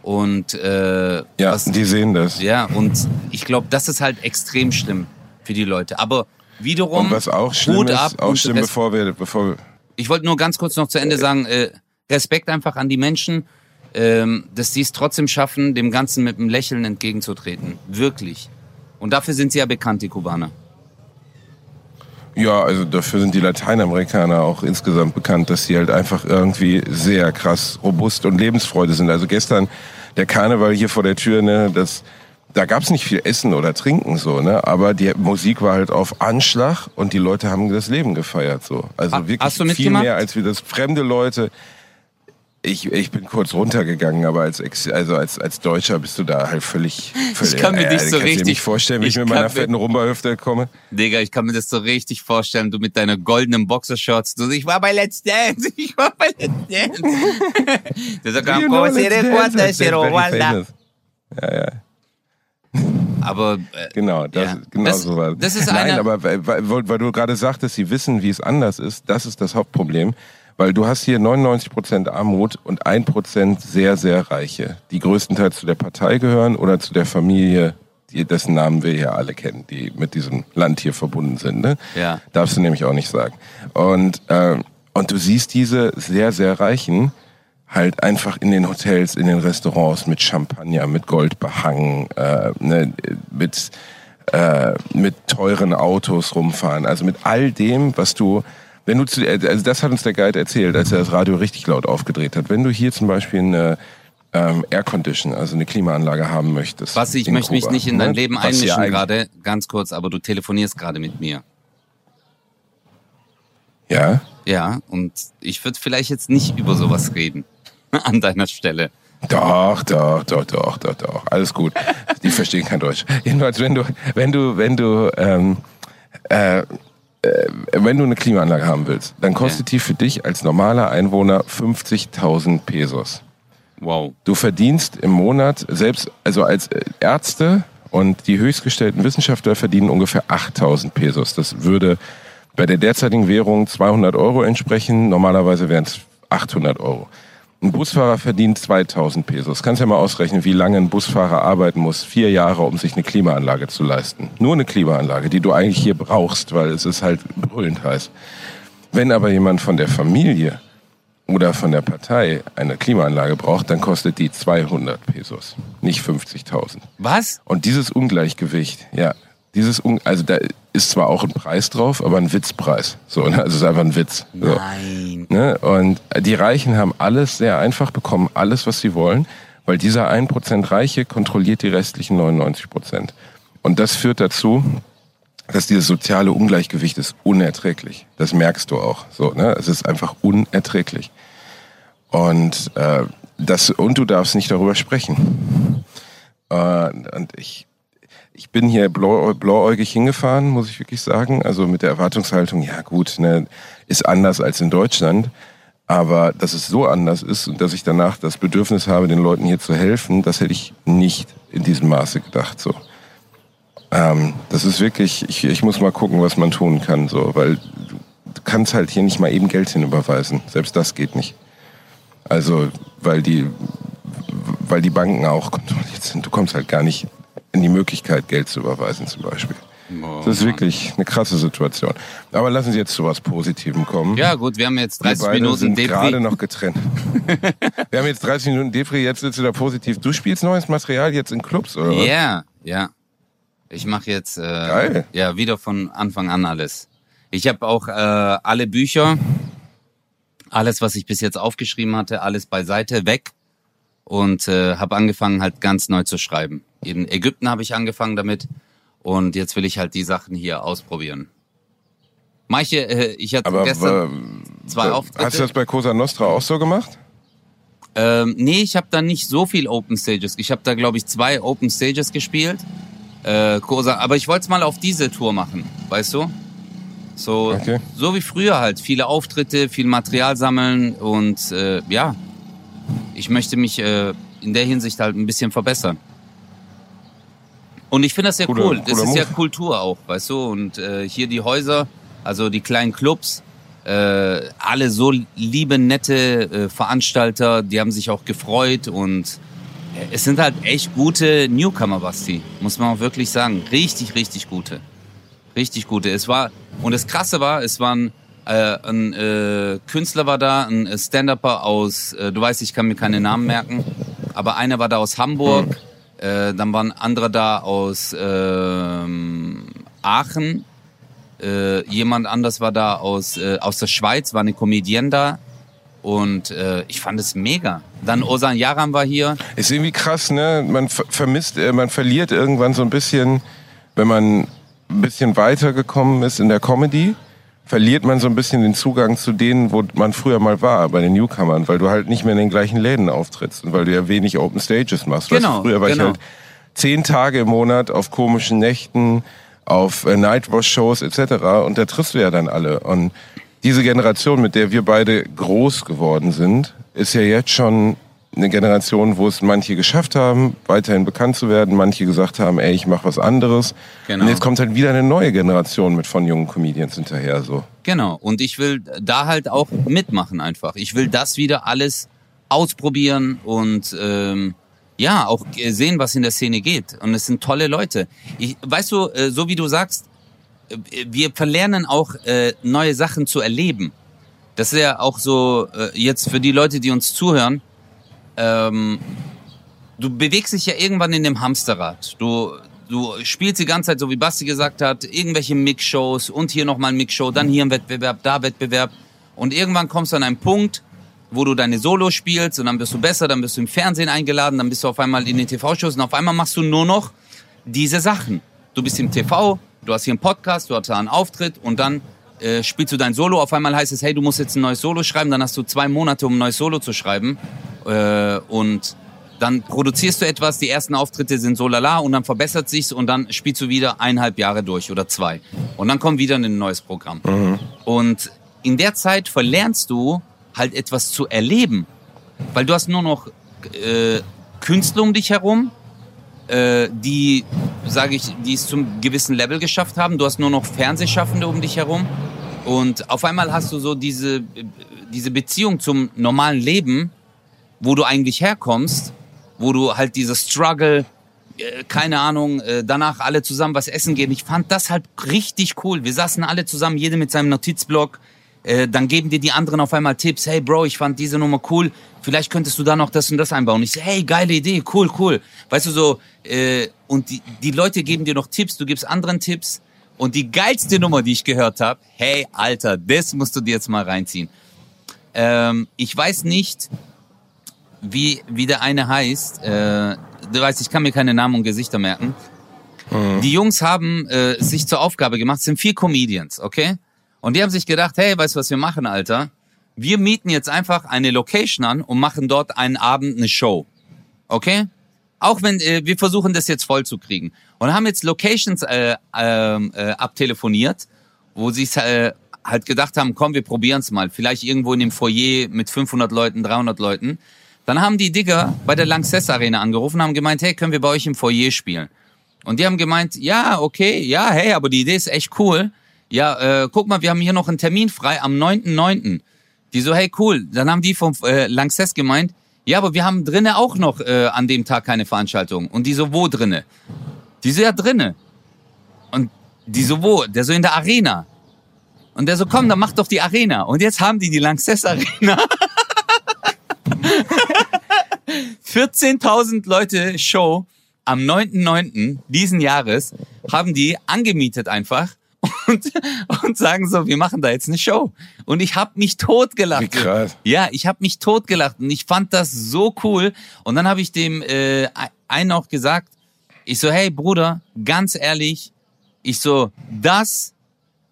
Und äh, Ja, was, die sehen das. ja, und ich glaube, das ist halt extrem schlimm für die Leute. Aber wiederum, Und was auch schlimm Hut ist, ab auch und schlimm, bevor wir, bevor wir, ich wollte nur ganz kurz noch zu Ende sagen, äh, Respekt einfach an die Menschen, dass sie es trotzdem schaffen, dem Ganzen mit einem Lächeln entgegenzutreten. Wirklich. Und dafür sind sie ja bekannt, die Kubaner. Ja, also dafür sind die Lateinamerikaner auch insgesamt bekannt, dass sie halt einfach irgendwie sehr krass robust und Lebensfreude sind. Also gestern der Karneval hier vor der Tür, ne, das da gab's nicht viel Essen oder Trinken so, ne? Aber die Musik war halt auf Anschlag und die Leute haben das Leben gefeiert so. Also Ha- wirklich viel mehr als wir das fremde Leute. Ich, ich bin kurz runtergegangen, aber als Ex, also als als Deutscher bist du da halt völlig. völlig kann mir nicht du so dir richtig- nicht vorstellen, wie ich, ich mit meiner fetten Rumba-Hüfte komme. Digga, ich kann mir das so richtig vorstellen, du mit deiner goldenen Boxershorts. Du, ich war bei Let's Dance, *laughs* ich war bei Let's Dance. *laughs* du sagst, You know, "Como let's dance, recuerda let's ese dance, very Rwanda?" famous. Ja, ja. Aber äh, Genau, das, Ja. genau Das- so war das ist Nein, aber weil, weil, weil du gerade sagtest, sie wissen, wie es anders ist, das ist das Hauptproblem. Weil du hast hier 99% Armut und 1% sehr, sehr Reiche, die größtenteils zu der Partei gehören oder zu der Familie, die, dessen Namen wir hier alle kennen, die mit diesem Land hier verbunden sind. Ne? Ja. Darfst du nämlich auch nicht sagen. Und, äh, und du siehst diese sehr, sehr Reichen halt einfach in den Hotels, in den Restaurants mit Champagner, mit Gold behangen, äh, ne, mit, äh, mit teuren Autos rumfahren. Also mit all dem, was du, wenn du zu, also das hat uns der Guide erzählt, als er das Radio richtig laut aufgedreht hat. Wenn du hier zum Beispiel eine ähm, Aircondition, also eine Klimaanlage haben möchtest. Basti, ich möchte mich Kuba, nicht in dein ne, Leben was ja einmischen gerade, ganz kurz, aber du telefonierst gerade mit mir. Ja? Ja, und ich würde vielleicht jetzt nicht über sowas reden. *laughs* An deiner Stelle. Doch, doch, doch, doch, doch, doch. Alles gut. Die verstehen kein Deutsch. Jedenfalls, wenn du, wenn du, wenn du, ähm, äh, äh, wenn du eine Klimaanlage haben willst, dann kostet die für dich als normaler Einwohner 50.000 Pesos. Wow. Du verdienst im Monat, selbst, also als äh, Ärzte und die höchstgestellten Wissenschaftler verdienen ungefähr 8000 Pesos. Das würde bei der derzeitigen Währung 200 Euro entsprechen. Normalerweise wären es 800 Euro. Ein Busfahrer verdient 2000 Pesos. Kannst ja mal ausrechnen, wie lange ein Busfahrer arbeiten muss. Vier Jahre, um sich eine Klimaanlage zu leisten. Nur eine Klimaanlage, die du eigentlich hier brauchst, weil es ist halt brüllend heiß. Wenn aber jemand von der Familie oder von der Partei eine Klimaanlage braucht, dann kostet die 200 Pesos, nicht 50.000. Was? Und dieses Ungleichgewicht, ja, dieses also da ist zwar auch ein Preis drauf, aber ein Witzpreis. So, ne? also es ist einfach ein Witz. So. Nein. Ne? Und die Reichen haben alles sehr einfach bekommen, alles, was sie wollen, weil dieser 1% Reiche kontrolliert die restlichen 99%. Und das führt dazu, dass dieses soziale Ungleichgewicht ist unerträglich. Das merkst du auch. So, ne? Es ist einfach unerträglich. Und, äh, das, und du darfst nicht darüber sprechen. Äh, und ich, ich bin hier blau, blauäugig hingefahren, muss ich wirklich sagen. Also mit der Erwartungshaltung, ja gut, ne, ist anders als in Deutschland. Aber dass es so anders ist und dass ich danach das Bedürfnis habe, den Leuten hier zu helfen, das hätte ich nicht in diesem Maße gedacht. So. Ähm, das ist wirklich, ich, ich muss mal gucken, was man tun kann, so, weil du, kannst halt hier nicht mal eben Geld hinüberweisen. Selbst das geht nicht. Also, weil die, weil die Banken auch kontrolliert sind. Du kommst halt gar nicht in die Möglichkeit, Geld zu überweisen, zum Beispiel. Oh, Das ist Mann. wirklich eine krasse Situation. Aber lassen Sie jetzt zu was Positivem kommen. Ja, gut, wir haben jetzt Wir 30 beide Minuten sind gerade Depri. noch getrennt. *laughs* Wir haben jetzt 30 Minuten Depri, jetzt sitzt du da positiv. Du spielst neues Material jetzt in Clubs, oder was? Ja, ja. Ich mache jetzt äh, Geil. ja wieder von Anfang an alles. Ich habe auch äh, alle Bücher, alles, was ich bis jetzt aufgeschrieben hatte, alles beiseite weg und äh, habe angefangen halt ganz neu zu schreiben. In Ägypten habe ich angefangen damit und jetzt will ich halt die Sachen hier ausprobieren. Manche, äh, ich hatte Aber gestern zwei wa- Auftritte. hast du das bei Cosa Nostra auch so gemacht? Ähm, nee, ich habe da nicht so viel Open Stages. Ich habe da, glaube ich, zwei Open Stages gespielt. Äh, Cosa, aber ich wollte es mal auf diese Tour machen, weißt du? So, Okay. so wie früher halt. Viele Auftritte, viel Material sammeln und äh, ja, ich möchte mich äh, in der Hinsicht halt ein bisschen verbessern. Und ich finde das sehr cool. Das ist ja. Kultur auch, weißt du? Und äh, hier die Häuser, also die kleinen Clubs, äh, alle so liebe, nette äh, Veranstalter, die haben sich auch gefreut und äh, es sind halt echt gute Newcomer, Basti, muss man auch wirklich sagen. Richtig, richtig gute. Richtig gute. Es war, und das Krasse war, es waren ein äh, Künstler war da, ein äh, Stand-Upper aus, äh, du weißt, ich kann mir keine Namen merken, aber einer war da aus Hamburg, äh, dann waren andere da aus ähm, Aachen Äh, jemand anders war da aus, äh, aus der Schweiz, war eine Comedienne da. Und äh, ich fand es mega. Dann Osan Yaram war hier. Ist irgendwie krass, ne? Man ver- vermisst, äh, man verliert irgendwann so ein bisschen, wenn man ein bisschen weitergekommen ist in der Comedy, verliert man so ein bisschen den Zugang zu denen, wo man früher mal war, bei den Newcomern, weil du halt nicht mehr in den gleichen Läden auftrittst und weil du ja wenig Open Stages machst. weißt Genau, du, früher war ich genau. halt zehn Tage im Monat auf komischen Nächten, auf äh, Nightwash-Shows etc. und da triffst du ja dann alle. Und diese Generation, mit der wir beide groß geworden sind, ist ja jetzt schon eine Generation, wo es manche geschafft haben, weiterhin bekannt zu werden, manche gesagt haben, ey, ich mach was anderes. Genau. Und jetzt kommt halt wieder eine neue Generation mit von jungen Comedians hinterher so. Genau. Und ich will da halt auch mitmachen einfach. Ich will das wieder alles ausprobieren und ähm, ja, auch sehen, was in der Szene geht. Und es sind tolle Leute. Ich, weißt du, äh, so wie du sagst, äh, wir verlernen auch äh, neue Sachen zu erleben. Das ist ja auch so äh, jetzt für die Leute, die uns zuhören. Ähm, du bewegst dich ja irgendwann in dem Hamsterrad. Du, du spielst die ganze Zeit, so wie Basti gesagt hat, irgendwelche Mixshows und hier nochmal ein Mixshow, dann hier ein Wettbewerb, da Wettbewerb. Und irgendwann kommst du an einen Punkt, wo du deine Solo spielst und dann bist du besser, dann bist du im Fernsehen eingeladen, dann bist du auf einmal in den TV-Shows und auf einmal machst du nur noch diese Sachen. Du bist im TV, du hast hier einen Podcast, du hast da einen Auftritt und dann äh, spielst du dein Solo. Auf einmal heißt es, hey, du musst jetzt ein neues Solo schreiben, dann hast du zwei Monate, um ein neues Solo zu schreiben. Äh, und dann produzierst du etwas, die ersten Auftritte sind so lala und dann verbessert sich's und dann spielst du wieder eineinhalb Jahre durch oder zwei. Und dann kommt wieder ein neues Programm. Und in der Zeit verlernst du halt etwas zu erleben. Weil du hast nur noch äh, Künstler um dich herum, äh, die, sage ich, die es zum gewissen Level geschafft haben. Du hast nur noch Fernsehschaffende um dich herum. Und auf einmal hast du so diese, diese Beziehung zum normalen Leben, wo du eigentlich herkommst, wo du halt diese Struggle, äh, keine Ahnung, äh, danach alle zusammen was essen gehen. Ich fand das halt richtig cool. Wir saßen alle zusammen, jeder mit seinem Notizblock. Äh, dann geben dir die anderen auf einmal Tipps. Hey Bro, ich fand diese Nummer cool. Vielleicht könntest du da noch das und das einbauen. Ich so, hey, geile Idee, cool, cool. Weißt du so, äh, und die, die Leute geben dir noch Tipps, du gibst anderen Tipps. Und die geilste Nummer, die ich gehört habe, hey, Alter, das musst du dir jetzt mal reinziehen. Ähm, ich weiß nicht, wie, wie der eine heißt. Äh, du weißt, ich kann mir keine Namen und Gesichter merken. Die Jungs haben äh, sich zur Aufgabe gemacht, es sind vier Comedians, okay? Und die haben sich gedacht, hey, weißt du, was wir machen, Alter? Wir mieten jetzt einfach eine Location an und machen dort einen Abend eine Show. Okay? Auch wenn äh, wir versuchen, das jetzt voll zu kriegen. Und haben jetzt Locations äh, ähm, äh, abtelefoniert, wo sie äh, halt gedacht haben, komm, wir probieren's mal. Vielleicht irgendwo in dem Foyer mit 500 Leuten, 300 Leuten. Dann haben die Digger bei der Lanxess Arena angerufen, haben gemeint, hey, können wir bei euch im Foyer spielen? Und die haben gemeint, ja, okay, ja, hey, aber die Idee ist echt cool. Ja, äh, guck mal, wir haben hier noch einen Termin frei am 9.9. Die so, hey, cool. Dann haben die vom äh, Lanxess gemeint, ja, aber wir haben drinnen auch noch äh, an dem Tag keine Veranstaltung. Und die so, wo drinne? Die so, ja, drinne. Und die so, wo? Der so, in der Arena. Und der so, komm, dann mach doch die Arena. Und jetzt haben die die Lanxess Arena. *laughs* 14.000 Leute Show am 9.9. diesen Jahres haben die angemietet einfach und, und sagen so, wir machen da jetzt eine Show. Und ich habe mich totgelacht. Wie krass. Ja, ich habe mich totgelacht und ich fand das so cool. Und dann habe ich dem äh, einen auch gesagt, ich so, hey Bruder, ganz ehrlich, ich so, das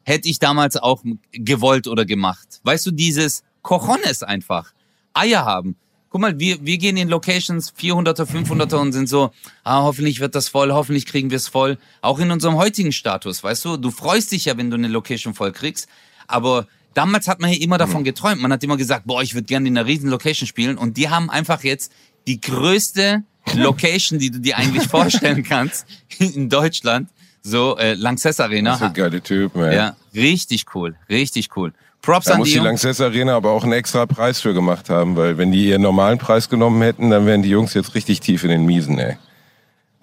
hätte ich damals auch gewollt oder gemacht. Weißt du, dieses Cojones einfach. Eier haben. Guck mal, wir, wir gehen in Locations 400er, 500er und sind so, ah, hoffentlich wird das voll, hoffentlich kriegen wir es voll. Auch in unserem heutigen Status, weißt du, du freust dich ja, wenn du eine Location voll kriegst, aber damals hat man ja immer davon geträumt. Man hat immer gesagt, boah, ich würde gerne in einer riesen Location spielen und die haben einfach jetzt die größte *laughs* Location, die du dir eigentlich vorstellen kannst *laughs* in Deutschland, so äh, Lanxess Arena. Das ist ein geiler Typ, man. Ja, richtig cool, richtig cool. Props Da an muss die die. Lanxess Arena aber auch einen extra Preis für gemacht haben, weil wenn die ihren normalen Preis genommen hätten, dann wären die Jungs jetzt richtig tief in den Miesen, ey.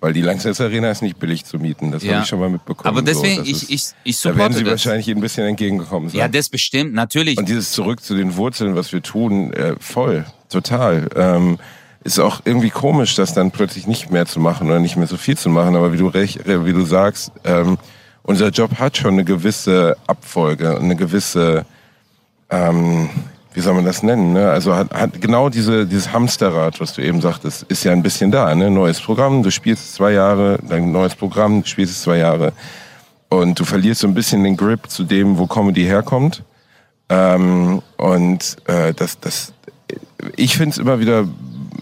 Weil die Lanxess Arena ist nicht billig zu mieten, das Ja. habe ich schon mal mitbekommen. Aber deswegen, so, ich, ist, ich, ich Da werden supporte sie das. wahrscheinlich ein bisschen entgegengekommen sein. Ja, das bestimmt, natürlich. Und dieses zurück zu den Wurzeln, was wir tun, äh, voll, total. Ähm, ist auch irgendwie komisch, das dann plötzlich nicht mehr zu machen oder nicht mehr so viel zu machen. Aber wie du recht, äh, wie du sagst, ähm, unser Job hat schon eine gewisse Abfolge, eine gewisse, ähm, wie soll man das nennen? Ne? Also hat, hat genau diese, dieses Hamsterrad, was du eben sagtest, ist ja ein bisschen da. Ne? Neues Programm, du spielst zwei Jahre, dann neues Programm, du spielst zwei Jahre. Und du verlierst so ein bisschen den Grip zu dem, wo Comedy herkommt. Ähm, und äh, das, das, ich finde es immer wieder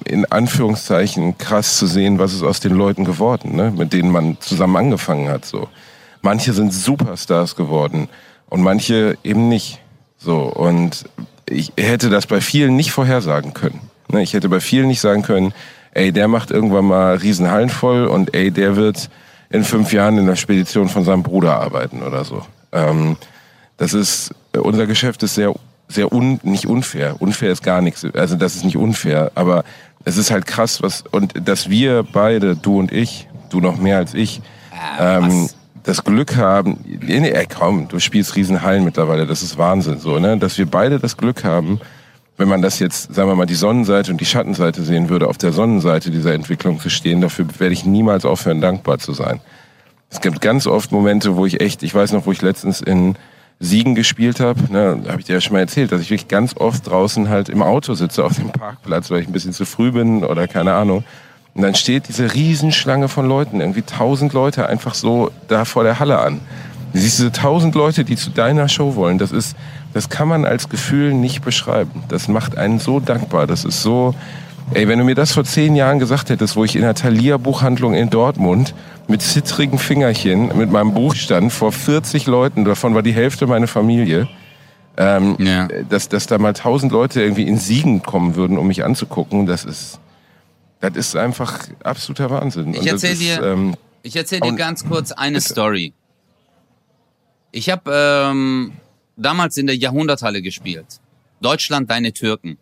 in Anführungszeichen krass zu sehen, was ist aus den Leuten geworden, ne? mit denen man zusammen angefangen hat. So, manche sind Superstars geworden und manche eben nicht. So und ich hätte das bei vielen nicht vorhersagen können. Ne? Ich hätte bei vielen nicht sagen können, ey, der macht irgendwann mal Riesenhallen voll und ey, der wird in fünf Jahren in der Spedition von seinem Bruder arbeiten oder so. Ähm, das ist unser Geschäft ist sehr sehr un, nicht unfair. Unfair ist gar nichts. Also das ist nicht unfair, aber es ist halt krass, was und dass wir beide, du und ich, du noch mehr als ich, Äh, ähm? Das Glück haben. Nee, ey, komm, du spielst Riesenhallen mittlerweile, das ist Wahnsinn, so ne, dass wir beide das Glück haben. Wenn man das jetzt, sagen wir mal, die Sonnenseite und die Schattenseite sehen würde, auf der Sonnenseite dieser Entwicklung zu stehen, dafür werde ich niemals aufhören, dankbar zu sein. Es gibt ganz oft Momente, wo ich echt, ich weiß noch, wo ich letztens in Siegen gespielt habe, ne, habe ich dir ja schon mal erzählt, dass ich wirklich ganz oft draußen halt im Auto sitze auf dem Parkplatz, weil ich ein bisschen zu früh bin oder keine Ahnung. Und dann steht diese Riesenschlange von Leuten, irgendwie tausend Leute einfach so da vor der Halle an. Du siehst diese tausend Leute, die zu deiner Show wollen. Das ist, das kann man als Gefühl nicht beschreiben. Das macht einen so dankbar. Das ist so, ey, wenn du mir das vor zehn Jahren gesagt hättest, wo ich in der Thalia-Buchhandlung in Dortmund mit zittrigen Fingerchen mit meinem Buch stand vor 40 Leuten, davon war die Hälfte meine Familie, ähm, Ja. dass, dass da mal tausend Leute irgendwie in Siegen kommen würden, um mich anzugucken, das ist, das ist einfach absoluter Wahnsinn. Ich erzähl ist, dir- ähm, Ich erzähle dir ganz kurz eine Bitte. Story. Ich habe ähm, damals in der Jahrhunderthalle gespielt. Deutschland, deine Türken.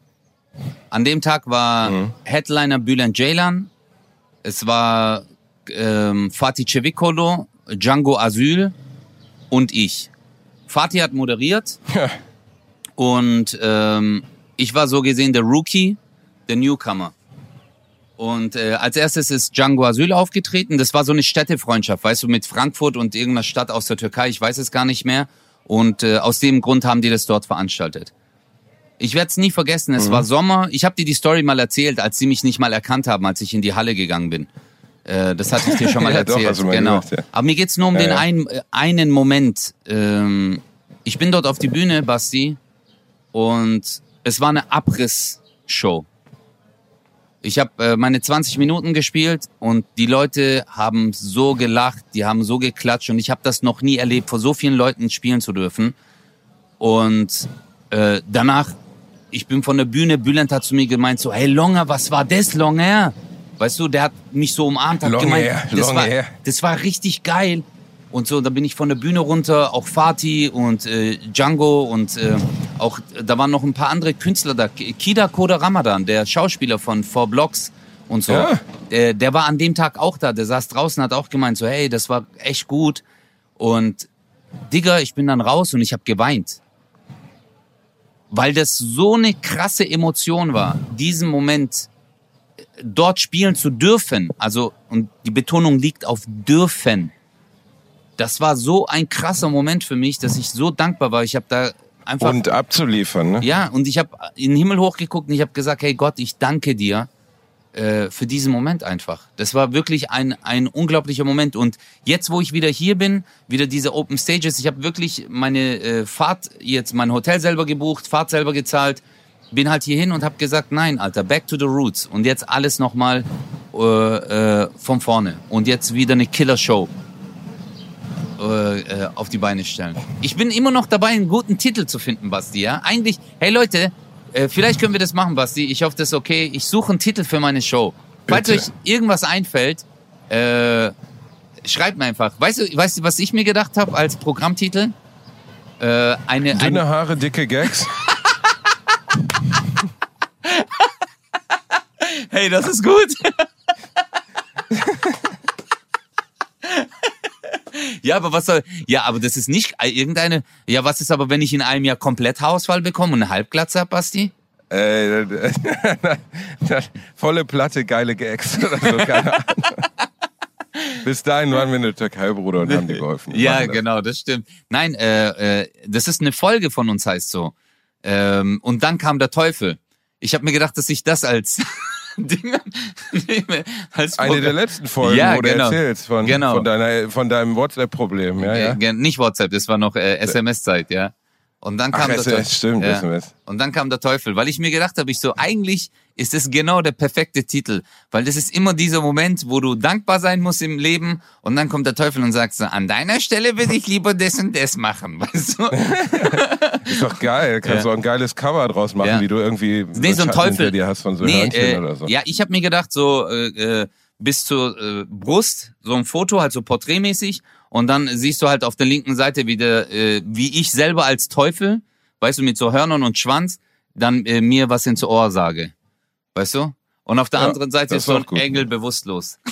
An dem Tag war Mhm. Headliner Bülent Ceylan. Es war ähm, Fatih Cevikolo, Django Asyl und ich. Fatih hat moderiert ja, und ähm, ich war so gesehen der Rookie, der Newcomer. Und äh, als erstes ist Django Asyl aufgetreten. Das war so eine Städtefreundschaft, weißt du, mit Frankfurt und irgendeiner Stadt aus der Türkei. Ich weiß es gar nicht mehr. Und äh, aus dem Grund haben die das dort veranstaltet. Ich werde es nie vergessen. Es war Sommer. Ich habe dir die Story mal erzählt, als sie mich nicht mal erkannt haben, als ich in die Halle gegangen bin. Äh, das hatte ich dir schon *laughs* mal Ja, doch, erzählt. du mal genau. gesagt, ja. Aber mir geht's nur um Ja, den einen, äh, einen Moment. Ähm, ich bin dort auf die Bühne, Basti, und es war eine Abrissshow. Ich habe äh, meine 20 Minuten gespielt und die Leute haben so gelacht, die haben so geklatscht und ich habe das noch nie erlebt, vor so vielen Leuten spielen zu dürfen. Und äh, danach, ich bin von der Bühne, Bülent hat zu mir gemeint so, hey Longer, was war das, Longer? Weißt du, der hat mich so umarmt, hat Long gemeint, hair, das, war, hair. das war richtig geil. Und so, da bin ich von der Bühne runter, auch Fatih und äh, Django und äh, auch, da waren noch ein paar andere Künstler da. Kida Koda Ramadan, der Schauspieler von Four Blocks und so. Ja. Der, der war an dem Tag auch da, der saß draußen, hat auch gemeint so, hey, das war echt gut. Und Digga, ich bin dann raus und ich habe geweint. Weil das so eine krasse Emotion war, diesen Moment äh, dort spielen zu dürfen. Also, und die Betonung liegt auf dürfen. Das war so ein krasser Moment für mich, dass ich so dankbar war. Ich habe da einfach und abzuliefern, ne? ja, und ich habe in den Himmel hochgeguckt und ich habe gesagt, hey Gott, ich danke dir äh, für diesen Moment einfach. Das war wirklich ein, ein unglaublicher Moment. Und jetzt, wo ich wieder hier bin, wieder diese Open Stages, ich habe wirklich meine äh, Fahrt, jetzt mein Hotel selber gebucht, Fahrt selber gezahlt, bin halt hierhin und habe gesagt, nein, Alter, back to the roots. Und jetzt alles nochmal äh, äh, von vorne. Und jetzt wieder eine Killer-Show äh, äh, auf die Beine stellen. Ich bin immer noch dabei, einen guten Titel zu finden, Basti. Ja? Eigentlich, hey Leute, äh, vielleicht können wir das machen, Basti. Ich hoffe, das ist okay. Ich suche einen Titel für meine Show. Falls Bitte. euch irgendwas einfällt, äh, schreibt mir einfach. Weißt du, weißt du, was ich mir gedacht habe als Programmtitel? Äh, eine, Dünne ein, Haare, dicke Gags. *laughs* hey, das ist gut. *laughs* Ja, aber was soll. Ja, aber das ist nicht irgendeine. Ja, was ist aber, wenn ich in einem Jahr komplett Haarausfall bekomme und eine Halbglatze hab, Basti? Äh, *laughs* volle Platte, geile Gags oder so, keine Ahnung. *laughs* Bis dahin waren wir in der Türkei, Bruder, und haben dir geholfen. Wir Ja, das. genau, das stimmt. Nein, äh, äh, das ist eine Folge von uns, heißt so. Ähm, und dann kam der Teufel. Ich habe mir gedacht, dass ich das als Ding nehme. Als Eine der letzten Folgen, Ja, wo du genau. erzählst von, Genau. von, deiner, von deinem WhatsApp-Problem. Ja, Äh, ja. ge- Nicht WhatsApp, das war noch äh, SMS-Zeit, ja. Und dann Ach, kam der SMS, Teufel. stimmt, ja. Und dann kam der Teufel, weil ich mir gedacht habe, ich so, eigentlich ist das genau der perfekte Titel, weil das ist immer dieser Moment, wo du dankbar sein musst im Leben und dann kommt der Teufel und sagt so, an deiner Stelle würde ich lieber das und das machen, *laughs* weißt du? Ist doch geil. Kannst Ja. du auch ein geiles Cover draus machen, Ja. wie du irgendwie Nee, so ein Teufel. dir hast von so nee, Hörnchen äh, oder so. Ja, ich habe mir gedacht, so äh, äh, bis zur äh, Brust, so ein Foto, halt so porträtmäßig. Und dann siehst du halt auf der linken Seite wieder, äh, wie ich selber als Teufel, weißt du, mit so Hörnern und Schwanz, dann äh, mir was ins Ohr sage. Weißt du? Und auf der Ja, anderen Seite ist so ein gut. Engel bewusstlos. *laughs*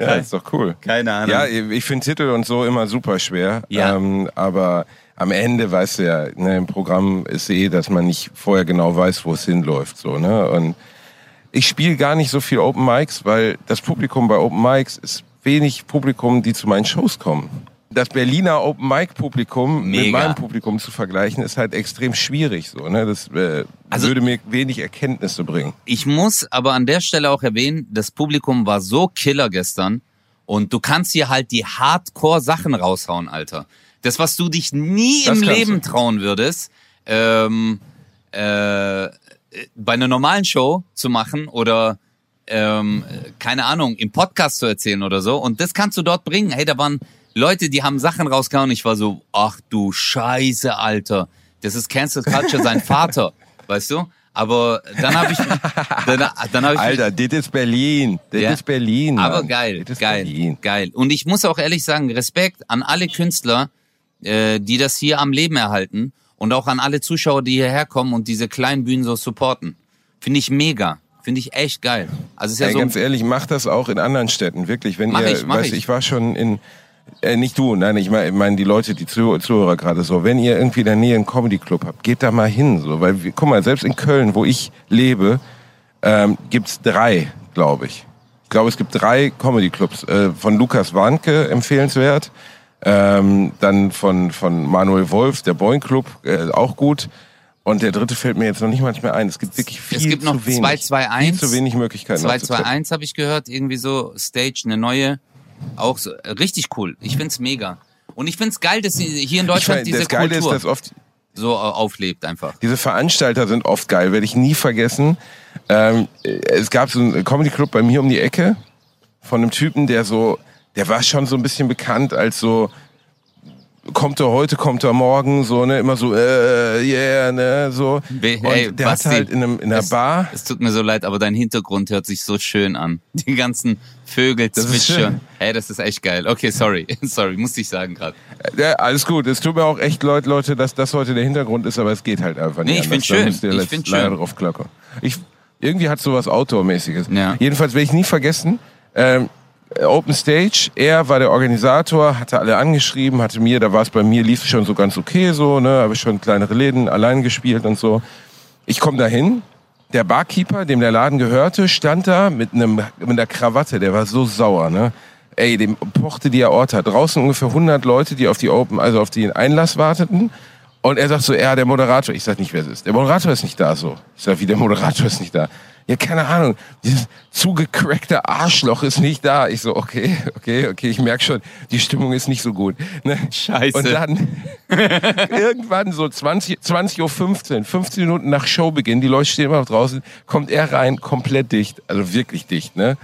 ja, ist doch cool. Keine Ahnung. Ja, ich finde Titel und so immer super schwer. Ja. Ähm, aber am Ende weißt du ja, ne, im Programm ist eh, dass man nicht vorher genau weiß, wo es hinläuft. So, ne? Und ich spiele gar nicht so viel Open Mics, weil das Publikum bei Open Mics ist wenig Publikum, die zu meinen Shows kommen. Das Berliner Open Mic Publikum mit Mega. meinem Publikum zu vergleichen, ist halt extrem schwierig. So, ne? Das äh, Also- würde mir wenig Erkenntnisse bringen. Ich muss aber an der Stelle auch erwähnen, das Publikum war so killer gestern und du kannst hier halt die Hardcore-Sachen raushauen, Alter. Das, was du dich nie Das im Leben du. trauen würdest, ähm, äh, bei einer normalen Show zu machen oder ähm, keine Ahnung, im Podcast zu erzählen oder so. Und das kannst du dort bringen. Hey, da waren Leute, die haben Sachen rausgehauen. Ich war so, ach du Scheiße, Alter. Das ist Cancel Culture, sein *laughs* Vater, weißt du? Aber dann habe ich, dann, dann habe ich, Alter, das ist Berlin. Das Ja. ist Berlin. aber geil, Das ist geil, Berlin. geil. Und ich muss auch ehrlich sagen, Respekt an alle Künstler, äh, die das hier am Leben erhalten und auch an alle Zuschauer, die hierher kommen und diese kleinen Bühnen so supporten. Finde ich mega. Finde ich echt geil. Also ist ja Ey, so, ganz ehrlich, mach das auch in anderen Städten, wirklich. Wenn Mach ihr, ich, weißt, ich. ich war schon in, äh, nicht du, nein, ich meine ich mein die Leute, die Zuh Zuhörer gerade so. Wenn ihr irgendwie in der Nähe einen Comedy Club habt, geht da mal hin, so, weil guck mal, selbst in Köln, wo ich lebe, ähm, gibt's drei, glaube ich. Ich glaube, es gibt drei Comedy Clubs. Äh, von Lukas Warnke empfehlenswert, ähm, dann von von Manuel Wolf, der Boing Club, äh, auch gut. Und der dritte fällt mir jetzt noch nicht manchmal ein. Es gibt wirklich viel es gibt noch zu wenig. 221. Viel zu wenig Möglichkeiten. noch zu treffen. 221 habe ich gehört, irgendwie so Stage, eine neue. Auch so, äh, richtig cool. Ich find's mega. Und ich find's geil, dass sie hier in Ich Deutschland meine, diese das Geile Kultur ist, dass oft so äh, auflebt einfach. diese Veranstalter sind oft geil, werde ich nie vergessen. Ähm, äh, es gab so einen Comedy Club bei mir um die Ecke von einem Typen, der so, der war schon so ein bisschen bekannt als so kommt er heute, kommt er morgen, so ne, immer so äh, yeah, ne, so. Und hey, der Basti, hat halt in, einem, in einer es, War. Es tut mir so leid, aber dein Hintergrund hört sich so schön an. Die ganzen Vögel Das ist schön. zwitschern. Hey, das ist echt geil. Okay, sorry. *laughs* Sorry, musste ich sagen gerade. Ja, alles gut. Es tut mir auch echt leid, Leute, dass das heute der Hintergrund ist, aber es geht halt einfach nicht. Nee, ich Da schön. Ich leider schön. drauf klacken. Ich, irgendwie hat sowas Outdoor-mäßiges. Ja. Jedenfalls werde ich nie vergessen, ähm, Open Stage, er war der Organisator, hatte alle angeschrieben, hatte mir, da war es bei mir, lief schon so ganz okay so, ne, habe ich schon kleinere Läden allein gespielt und so. Ich komme dahin, der Barkeeper, dem der Laden gehörte, stand da mit einem mit einer Krawatte, der war so sauer, ne? Ey, dem pochte die Aorta. Draußen ungefähr 100 Leute, die auf die Open, also auf den Einlass warteten. Und er sagt so, ja, der Moderator. Ich sag nicht, wer es ist. Der Moderator ist nicht da, so. Ich sag, wie der Moderator ist nicht da. Ja, keine Ahnung. Dieses zugecrackte Arschloch ist nicht da. Ich so, okay, okay, okay, ich merk schon, die Stimmung ist nicht so gut. Ne? Scheiße. Und dann *laughs* irgendwann so 20, 20 Uhr 15, 15 Minuten nach Showbeginn, die Leute stehen immer noch draußen, kommt er rein, komplett dicht, also wirklich dicht, ne?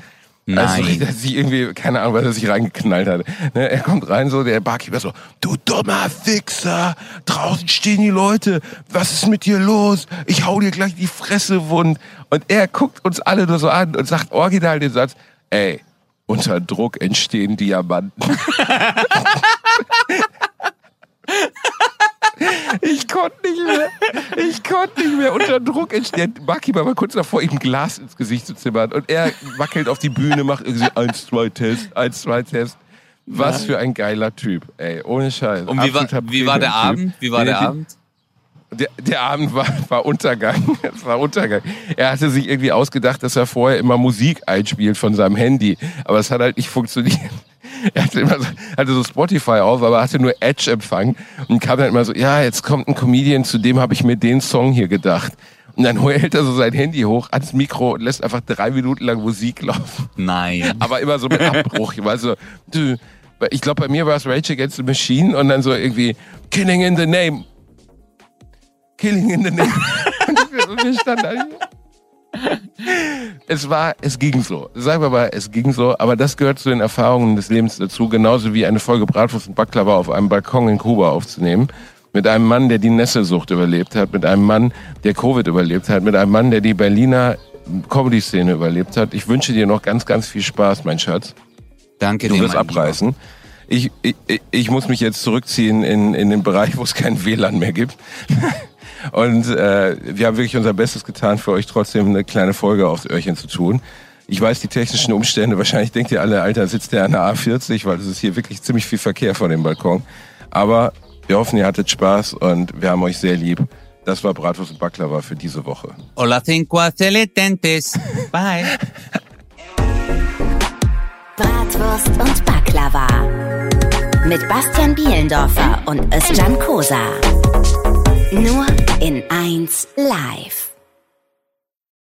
Also, Nein. dass sich irgendwie, keine Ahnung, was er sich reingeknallt hat. Ne, er kommt rein, so, der Barkeeper so, du dummer Fixer, draußen stehen die Leute, was ist mit dir los? Ich hau dir gleich die Fresse wund. Und er guckt uns alle nur so an und sagt original den Satz, ey, unter Druck entstehen Diamanten. *laughs* Ich konnte nicht mehr. Ich konnte nicht mehr unter Druck entstehen. Der Barkeeper war kurz davor, ihm ein Glas ins Gesicht zu zimmern. Und er wackelt auf die Bühne, macht irgendwie eins, zwei Test, eins, zwei Test. Was für ein geiler Typ, ey, ohne Scheiß. Und wie war, wie war der. Abend? Wie war der Den- Abend? Der, der Abend war, war Untergang. Es *laughs* war Untergang. Er hatte sich irgendwie ausgedacht, dass er vorher immer Musik einspielt von seinem Handy. Aber es hat halt nicht funktioniert. *laughs* Er hatte immer so, hatte so Spotify auf, aber hatte nur Edge-Empfang und kam dann immer so, ja, jetzt kommt ein Comedian, zu dem habe ich mir den Song hier gedacht. Und dann *laughs* hält er so sein Handy hoch ans Mikro und lässt einfach drei Minuten lang Musik laufen. Nein. Aber immer so mit Abbruch. Ich war so, du, ich glaube, bei mir war es Rage Against the Machine und dann so irgendwie Killing in the Name. Killing in the Name. *laughs* und wir standen da hier. Es war, es ging so. Sagen wir mal, es ging so. Aber das gehört zu den Erfahrungen des Lebens dazu. Genauso wie eine Folge Bratwurst und Baklava auf einem Balkon in Kuba aufzunehmen. Mit einem Mann, der die Nesselsucht überlebt hat. Mit einem Mann, der Covid überlebt hat. Mit einem Mann, der die Berliner Comedy-Szene überlebt hat. Ich wünsche dir noch ganz, ganz viel Spaß, mein Schatz. Danke Du dir. wirst mein Lieber. abreißen. Ich, ich, ich muss mich jetzt zurückziehen in, in den Bereich, wo es kein WLAN mehr gibt. Und äh, wir haben wirklich unser Bestes getan, für euch trotzdem eine kleine Folge aufs Öhrchen zu tun. Ich weiß die technischen Umstände, wahrscheinlich denkt ihr alle, Alter, sitzt der an der A40, weil es ist hier wirklich ziemlich viel Verkehr vor dem Balkon. Aber wir hoffen, ihr hattet Spaß und wir haben euch sehr lieb. Das war Bratwurst und Baklava für diese Woche. Hola cinco aceletentes. Bye. Bratwurst und Baklava. Mit Bastian Bielendorfer und Özcan Kosa. Nur in 1 live.